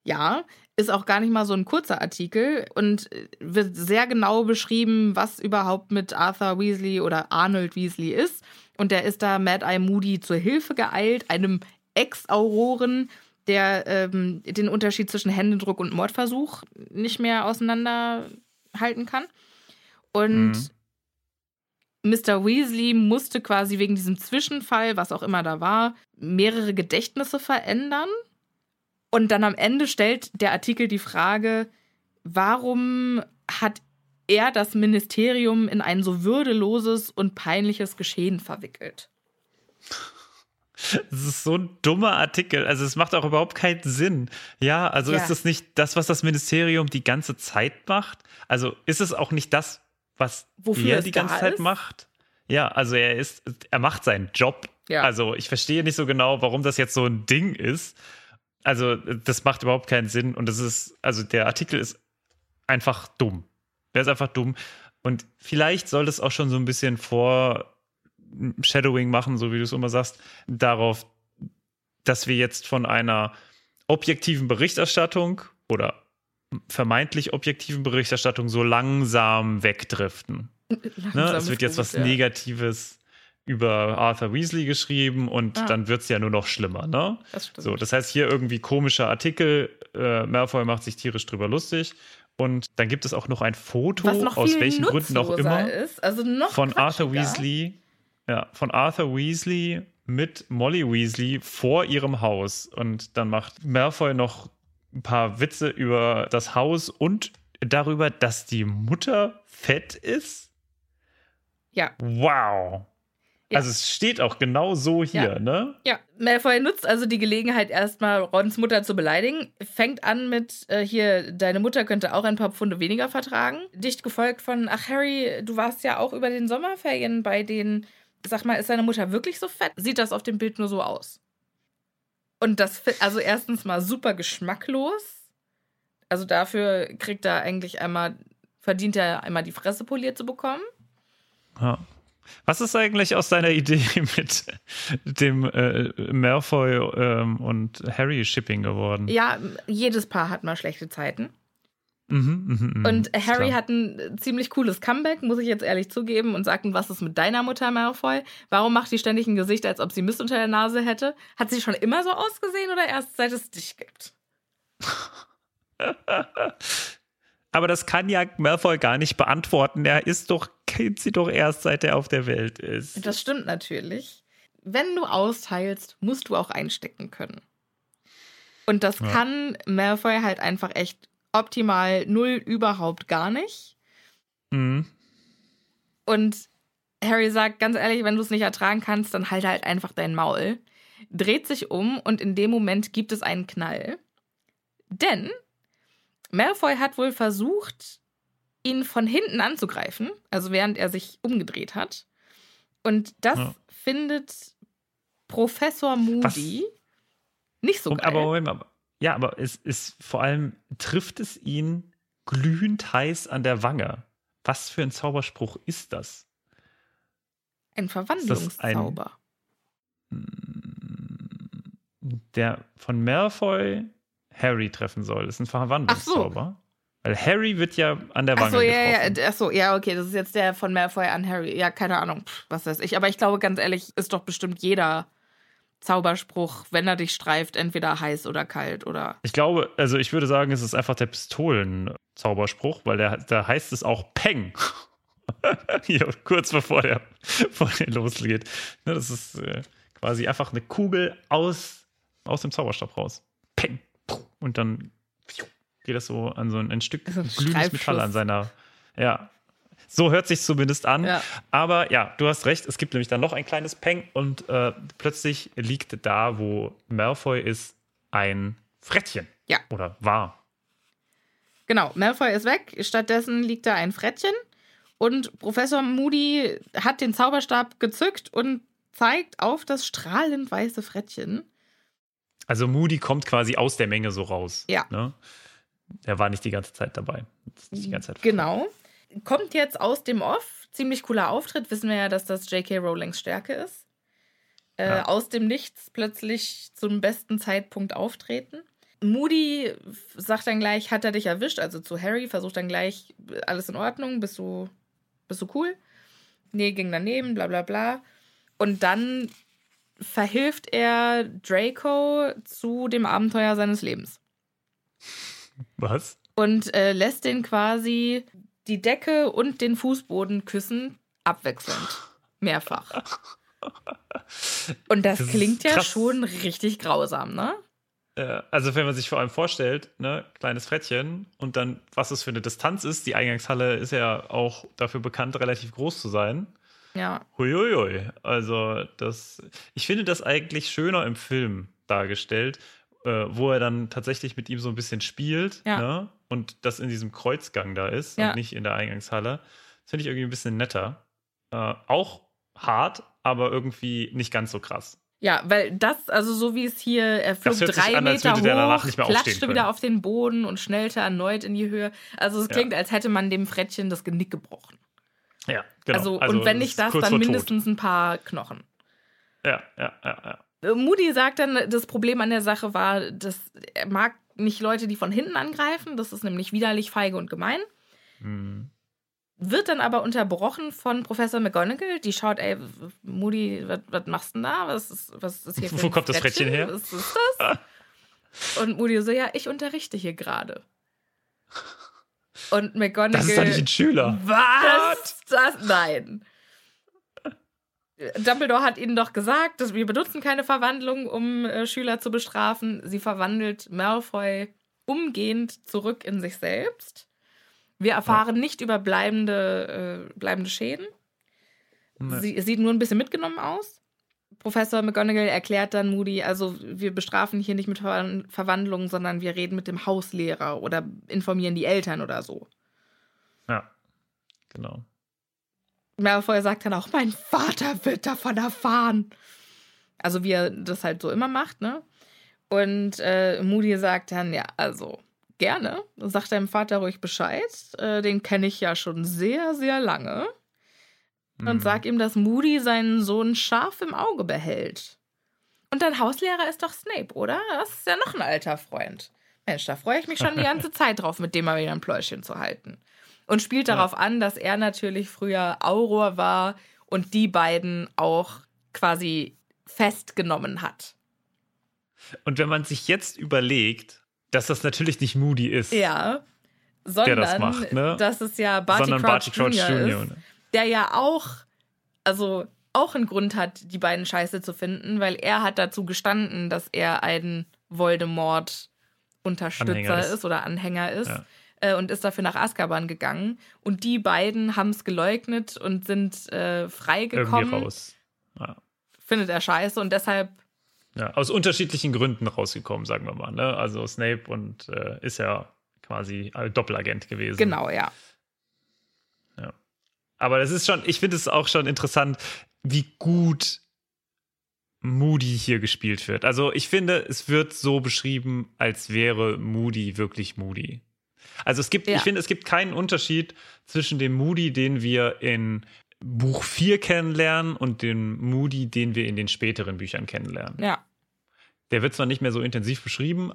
Ja, ist auch gar nicht mal so ein kurzer Artikel und äh, wird sehr genau beschrieben, was überhaupt mit Arthur Weasley oder Arnold Weasley ist. Und der ist da Mad Eye Moody zur Hilfe geeilt, einem Ex-Auroren, der ähm, den Unterschied zwischen Händedruck und Mordversuch nicht mehr auseinanderhalten kann. Und Mhm. Mr. Weasley musste quasi wegen diesem Zwischenfall, was auch immer da war, mehrere Gedächtnisse verändern. Und dann am Ende stellt der Artikel die Frage, warum hat er das Ministerium in ein so würdeloses und peinliches Geschehen verwickelt? Es ist so ein dummer Artikel. Also es macht auch überhaupt keinen Sinn. Ja, also Ja. ist das nicht das, was das Ministerium die ganze Zeit macht? Also ist es auch nicht das, was Wofür er die ganze Zeit ist? macht? Ja, also er ist, er macht seinen Job. Ja. Also ich verstehe nicht so genau, warum das jetzt so ein Ding ist. Also das macht überhaupt keinen Sinn und das ist, also der Artikel ist einfach dumm. Der ist einfach dumm. Und vielleicht soll das auch schon so ein bisschen vor Shadowing machen, so wie du es immer sagst, darauf, dass wir jetzt von einer objektiven Berichterstattung oder vermeintlich objektiven Berichterstattung so langsam wegdriften. Ne? Langsam Es wird jetzt was ja. Negatives über Arthur Weasley geschrieben und Ah. dann wird es ja nur noch schlimmer. Ne? Das stimmt. So, das heißt hier irgendwie komischer Artikel, äh, Malfoy macht sich tierisch drüber lustig und dann gibt es auch noch ein Foto, noch aus welchen Gründen auch immer, ist. Also von Arthur quatschiger. Weasley, ja, von Arthur Weasley mit Molly Weasley vor ihrem Haus und dann macht Malfoy noch ein paar Witze über das Haus und darüber, dass die Mutter fett ist. Ja. Wow. Ja. Also es steht auch genau so hier, Ja. ne? Ja, Malfoy nutzt also die Gelegenheit, erstmal Rons Mutter zu beleidigen. Fängt an mit, äh, hier, deine Mutter könnte auch ein paar Pfunde weniger vertragen. Dicht gefolgt von, ach Harry, du warst ja auch über den Sommerferien bei den, sag mal, ist deine Mutter wirklich so fett? Sieht das auf dem Bild nur so aus? Und das, also erstens mal super geschmacklos. Also dafür kriegt er eigentlich einmal, verdient er einmal die Fresse poliert zu bekommen. Ja. Was ist eigentlich aus deiner Idee mit dem äh, Malfoy ähm, und Harry Shipping geworden? Ja, jedes Paar hat mal schlechte Zeiten. Mhm, mhm, mhm. Und Harry klar. hat ein äh, ziemlich cooles Comeback, muss ich jetzt ehrlich zugeben, und sagt, was ist mit deiner Mutter Malfoy? Warum macht die ständig ein Gesicht, als ob sie Mist unter der Nase hätte? Hat sie schon immer so ausgesehen oder erst seit es dich gibt? Aber das kann ja Malfoy gar nicht beantworten. Er ist doch, kennt sie doch erst, seit er auf der Welt ist. Das stimmt natürlich. Wenn du austeilst, musst du auch einstecken können. Und das Ja. kann Malfoy halt einfach echt optimal null überhaupt gar nicht. Mhm. Und Harry sagt, ganz ehrlich, wenn du es nicht ertragen kannst, dann halt halt einfach dein Maul. Dreht sich um und in dem Moment gibt es einen Knall. Denn Malfoy hat wohl versucht, ihn von hinten anzugreifen, also während er sich umgedreht hat. Und das Ja. findet Professor Moody nicht so geil. aber Moment mal. Ja, aber es ist vor allem, trifft es ihn glühend heiß an der Wange. Was für ein Zauberspruch ist das? ein Verwandlungszauber. Der von Malfoy Harry treffen soll. Das ist ein Verwandlungszauber. Weil Harry wird ja an der Wange Ach so, ja, getroffen. ja, ach so, ja, okay, das ist jetzt der von Malfoy an Harry. Ja, keine Ahnung, was weiß ich. Aber ich glaube, ganz ehrlich, ist doch bestimmt jeder Zauberspruch, wenn er dich streift, entweder heiß oder kalt oder. Ich glaube, also ich würde sagen, es ist einfach der Pistolen-Zauberspruch, weil der, da heißt es auch Peng. Hier, kurz bevor der, bevor der losgeht. Ne, das ist äh, quasi einfach eine Kugel aus, aus dem Zauberstab raus. Peng. Und dann geht das so an so ein, ein Stück glühendes Metall an seiner. Ja. So hört sich zumindest an. Ja. Aber ja, du hast recht. Es gibt nämlich dann noch ein kleines Peng und äh, plötzlich liegt da, wo Malfoy ist, ein Frettchen. Ja. Oder war. Genau, Malfoy ist weg. Stattdessen liegt da ein Frettchen. Und Professor Moody hat den Zauberstab gezückt und zeigt auf das strahlend weiße Frettchen. Also Moody kommt quasi aus der Menge so raus. Ja. Ne? Er war nicht die ganze Zeit dabei. Die ganze Zeit Genau. Kommt jetzt aus dem Off. Ziemlich cooler Auftritt. Wissen wir ja, dass das J.K. Rowlings Stärke ist. Äh, Ja. Aus dem Nichts plötzlich zum besten Zeitpunkt auftreten. Moody sagt dann gleich, hat er dich erwischt, also zu Harry, versucht dann gleich, alles in Ordnung, bist du, bist du cool? Nee, ging daneben, bla bla bla. Und dann verhilft er Draco zu dem Abenteuer seines Lebens Was? und äh, lässt den quasi die Decke und den Fußboden küssen, abwechselnd. Mehrfach. Und das, Das klingt ja krass. schon richtig grausam, ne? Also wenn man sich vor allem vorstellt, ne, kleines Frettchen und dann, was es für eine Distanz ist. Die Eingangshalle ist ja auch dafür bekannt, relativ groß zu sein. Ja. Huiuiui. Also das, ich finde das eigentlich schöner im Film dargestellt, äh, wo er dann tatsächlich mit ihm so ein bisschen spielt Ja. ne? und das in diesem Kreuzgang da ist Ja. und nicht in der Eingangshalle. Das finde ich irgendwie ein bisschen netter. Äh, auch hart, aber irgendwie nicht ganz so krass. Ja, weil das, also so wie es hier, er flog drei an, Meter hoch, klatschte wieder auf den Boden und schnellte erneut in die Höhe. Also es Ja. klingt, als hätte man dem Frettchen das Genick gebrochen. Ja, genau. Also, und wenn nicht das, dann vor Tod. mindestens ein paar Knochen. Ja, ja, ja, ja. Moody sagt dann, das Problem an der Sache war, dass er mag nicht Leute, die von hinten angreifen. Das ist nämlich widerlich, feige und gemein. Hm. Wird dann aber unterbrochen von Professor McGonagall, die schaut, ey, Moody, was, machst du denn da? Was ist, was ist hier Wo kommt das Frettchen her? Was ist das? Und Moody so, ja, ich unterrichte hier gerade. Und McGonagall. Das ist doch nicht ein Schüler. Was? Das? Nein. Dumbledore hat ihnen doch gesagt, dass wir benutzen keine Verwandlung, um äh, Schüler zu bestrafen. Sie verwandelt Malfoy umgehend zurück in sich selbst. Wir erfahren ja. nicht über bleibende, äh, bleibende Schäden. Nee. Sie sieht nur ein bisschen mitgenommen aus. Professor McGonagall erklärt dann Moody, also wir bestrafen hier nicht mit Ver Verwandlungen, sondern wir reden mit dem Hauslehrer oder informieren die Eltern oder so. Ja, genau. Malfoy sagt dann auch, mein Vater wird davon erfahren. Also wie er das halt so immer macht, ne? Und äh, Moody sagt dann, ja, also gerne. Sagt deinem Vater ruhig Bescheid. Äh, den kenne ich ja schon sehr, sehr lange. Mhm. Und sag ihm, dass Moody seinen Sohn scharf im Auge behält. Und dein Hauslehrer ist doch Snape, oder? Das ist ja noch ein alter Freund. Mensch, da freue ich mich schon die ganze Zeit drauf, mit dem mal wieder ein Pläuschen zu halten. Und spielt darauf ja. an, dass er natürlich früher Auror war und die beiden auch quasi festgenommen hat. Und wenn man sich jetzt überlegt, dass das natürlich nicht Moody ist, ja, sondern der das macht, ne? dass es ja Barty, sondern Crouch, Barty Crouch Jr. Jr. Ist, der ja auch, also auch einen Grund hat, die beiden scheiße zu finden, weil er hat dazu gestanden, dass er ein Voldemort-Unterstützer ist. ist. oder Anhänger ist. Ja. Äh, und ist dafür nach Azkaban gegangen. Und die beiden haben es geleugnet und sind äh, freigekommen. Irgendwie raus. Ja. Findet er scheiße und deshalb ja, aus unterschiedlichen Gründen rausgekommen, sagen wir mal. Ne? Also Snape und äh, ist ja quasi Doppelagent gewesen. Genau, ja. Ja. Aber das ist schon, ich finde es auch schon interessant, wie gut Moody hier gespielt wird. Also ich finde, es wird so beschrieben, als wäre Moody wirklich Moody. Also es gibt, ja. ich finde, es gibt keinen Unterschied zwischen dem Moody, den wir in Buch 4 kennenlernen und dem Moody, den wir in den späteren Büchern kennenlernen. Ja. Der wird zwar nicht mehr so intensiv beschrieben,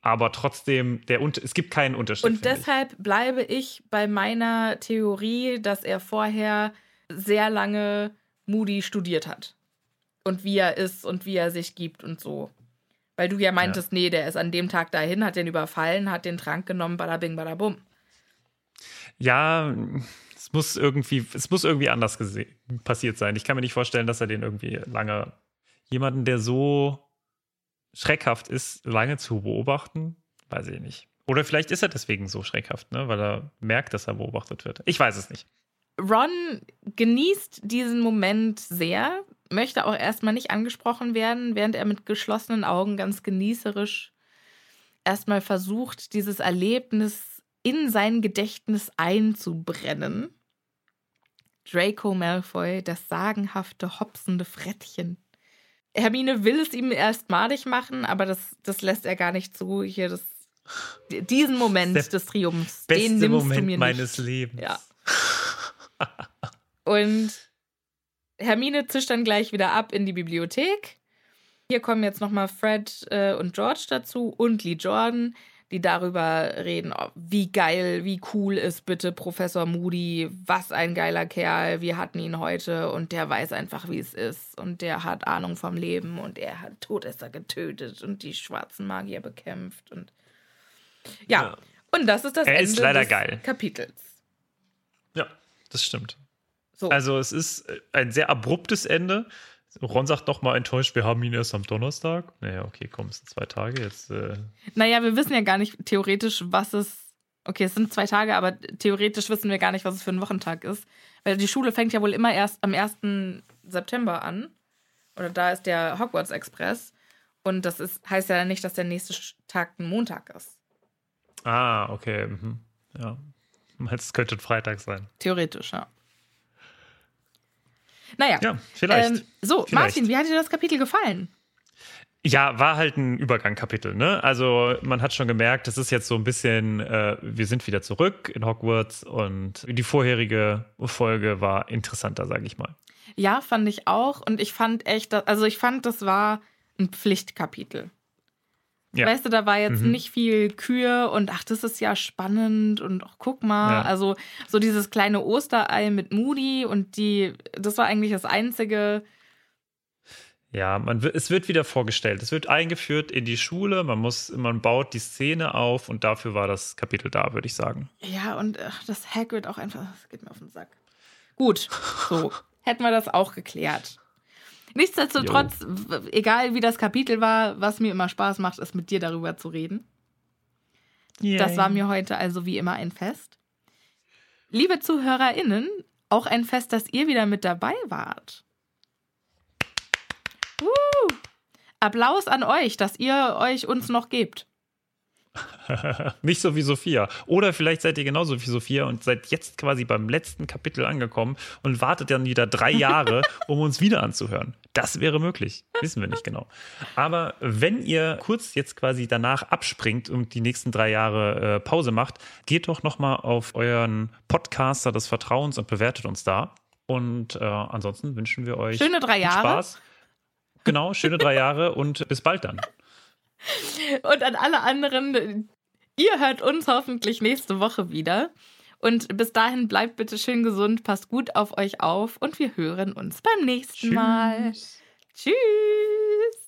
aber trotzdem, der, es gibt keinen Unterschied. Und deshalb ich. bleibe ich bei meiner Theorie, dass er vorher sehr lange Moody studiert hat. Und wie er ist und wie er sich gibt und so. Weil du ja meintest, ja. nee, der ist an dem Tag dahin, hat den überfallen, hat den Trank genommen, badabing, badabum. Ja, es muss irgendwie, es muss irgendwie anders passiert sein. Ich kann mir nicht vorstellen, dass er den irgendwie lange, jemanden, der so schreckhaft ist, lange zu beobachten, weiß ich nicht. Oder vielleicht ist er deswegen so schreckhaft, ne? weil er merkt, dass er beobachtet wird. Ich weiß es nicht. Ron genießt diesen Moment sehr, möchte auch erstmal nicht angesprochen werden, während er mit geschlossenen Augen ganz genießerisch erstmal versucht, dieses Erlebnis in sein Gedächtnis einzubrennen. Draco Malfoy, das sagenhafte, hopsende Frettchen. Hermine will es ihm erst madig machen, aber das, das lässt er gar nicht zu. Hier, das, diesen Moment des Triumphs, den nimmst Moment du mir nicht. meines Lebens. Ja. Und Hermine zischt dann gleich wieder ab in die Bibliothek. Hier kommen jetzt nochmal Fred äh, und George dazu und Lee Jordan die darüber reden, oh, wie geil, wie cool ist bitte Professor Moody, was ein geiler Kerl, wir hatten ihn heute und der weiß einfach, wie es ist und der hat Ahnung vom Leben und er hat Todesser getötet und die schwarzen Magier bekämpft und ja, ja. und das ist das er Ende ist des geil. Kapitels. Ja, das stimmt. So. Also es ist ein sehr abruptes Ende. Ron sagt doch mal enttäuscht, wir haben ihn erst am Donnerstag. Naja, okay, komm, es sind zwei Tage jetzt. Äh naja, wir wissen ja gar nicht theoretisch, was es. Okay, es sind zwei Tage, aber theoretisch wissen wir gar nicht, was es für ein Wochentag ist. Weil die Schule fängt ja wohl immer erst am 1. September an. Oder da ist der Hogwarts Express. Und das ist, heißt ja nicht, dass der nächste Tag ein Montag ist. Ah, okay. Mhm. Ja. Es könnte ein Freitag sein. Theoretisch, ja. Naja. Ja, vielleicht. Ähm, so, vielleicht. Martin, wie hat dir das Kapitel gefallen? Ja, war halt ein Übergangkapitel, ne? Also man hat schon gemerkt, das ist jetzt so ein bisschen, äh, wir sind wieder zurück in Hogwarts und die vorherige Folge war interessanter, sage ich mal. Ja, fand ich auch. Und ich fand echt, also ich fand, das war ein Pflichtkapitel. Ja. Weißt du, da war jetzt mhm. nicht viel Kühe und ach, das ist ja spannend und ach, guck mal. Ja. Also so dieses kleine Osterei mit Moody und die, das war eigentlich das Einzige. Ja, man, es wird wieder vorgestellt. Es wird eingeführt in die Schule. Man muss, man baut die Szene auf und dafür war das Kapitel da, würde ich sagen. Ja, und ach, das Hagrid auch einfach, das geht mir auf den Sack. Gut, so. hätten wir das auch geklärt. Nichtsdestotrotz, w- egal wie das Kapitel war, was mir immer Spaß macht, ist mit dir darüber zu reden. Das war mir heute also wie immer ein Fest. Liebe ZuhörerInnen, auch ein Fest, dass ihr wieder mit dabei wart. Uh, Applaus an euch, dass ihr euch uns noch gebt. Nicht so wie Sophia. Oder vielleicht seid ihr genauso wie Sophia und seid jetzt quasi beim letzten Kapitel angekommen und wartet dann wieder drei Jahre, um uns wieder anzuhören. Das wäre möglich. Wissen wir nicht genau. Aber wenn ihr kurz jetzt quasi danach abspringt und die nächsten drei Jahre äh, Pause macht, geht doch nochmal auf euren Podcaster des Vertrauens und bewertet uns da. Und äh, ansonsten wünschen wir euch Schöne drei Jahre. Spaß. Genau, schöne drei Jahre und bis bald dann. Und an alle anderen, ihr hört uns hoffentlich nächste Woche wieder. Und bis dahin bleibt bitte schön gesund, passt gut auf euch auf und wir hören uns beim nächsten Mal. Tschüss.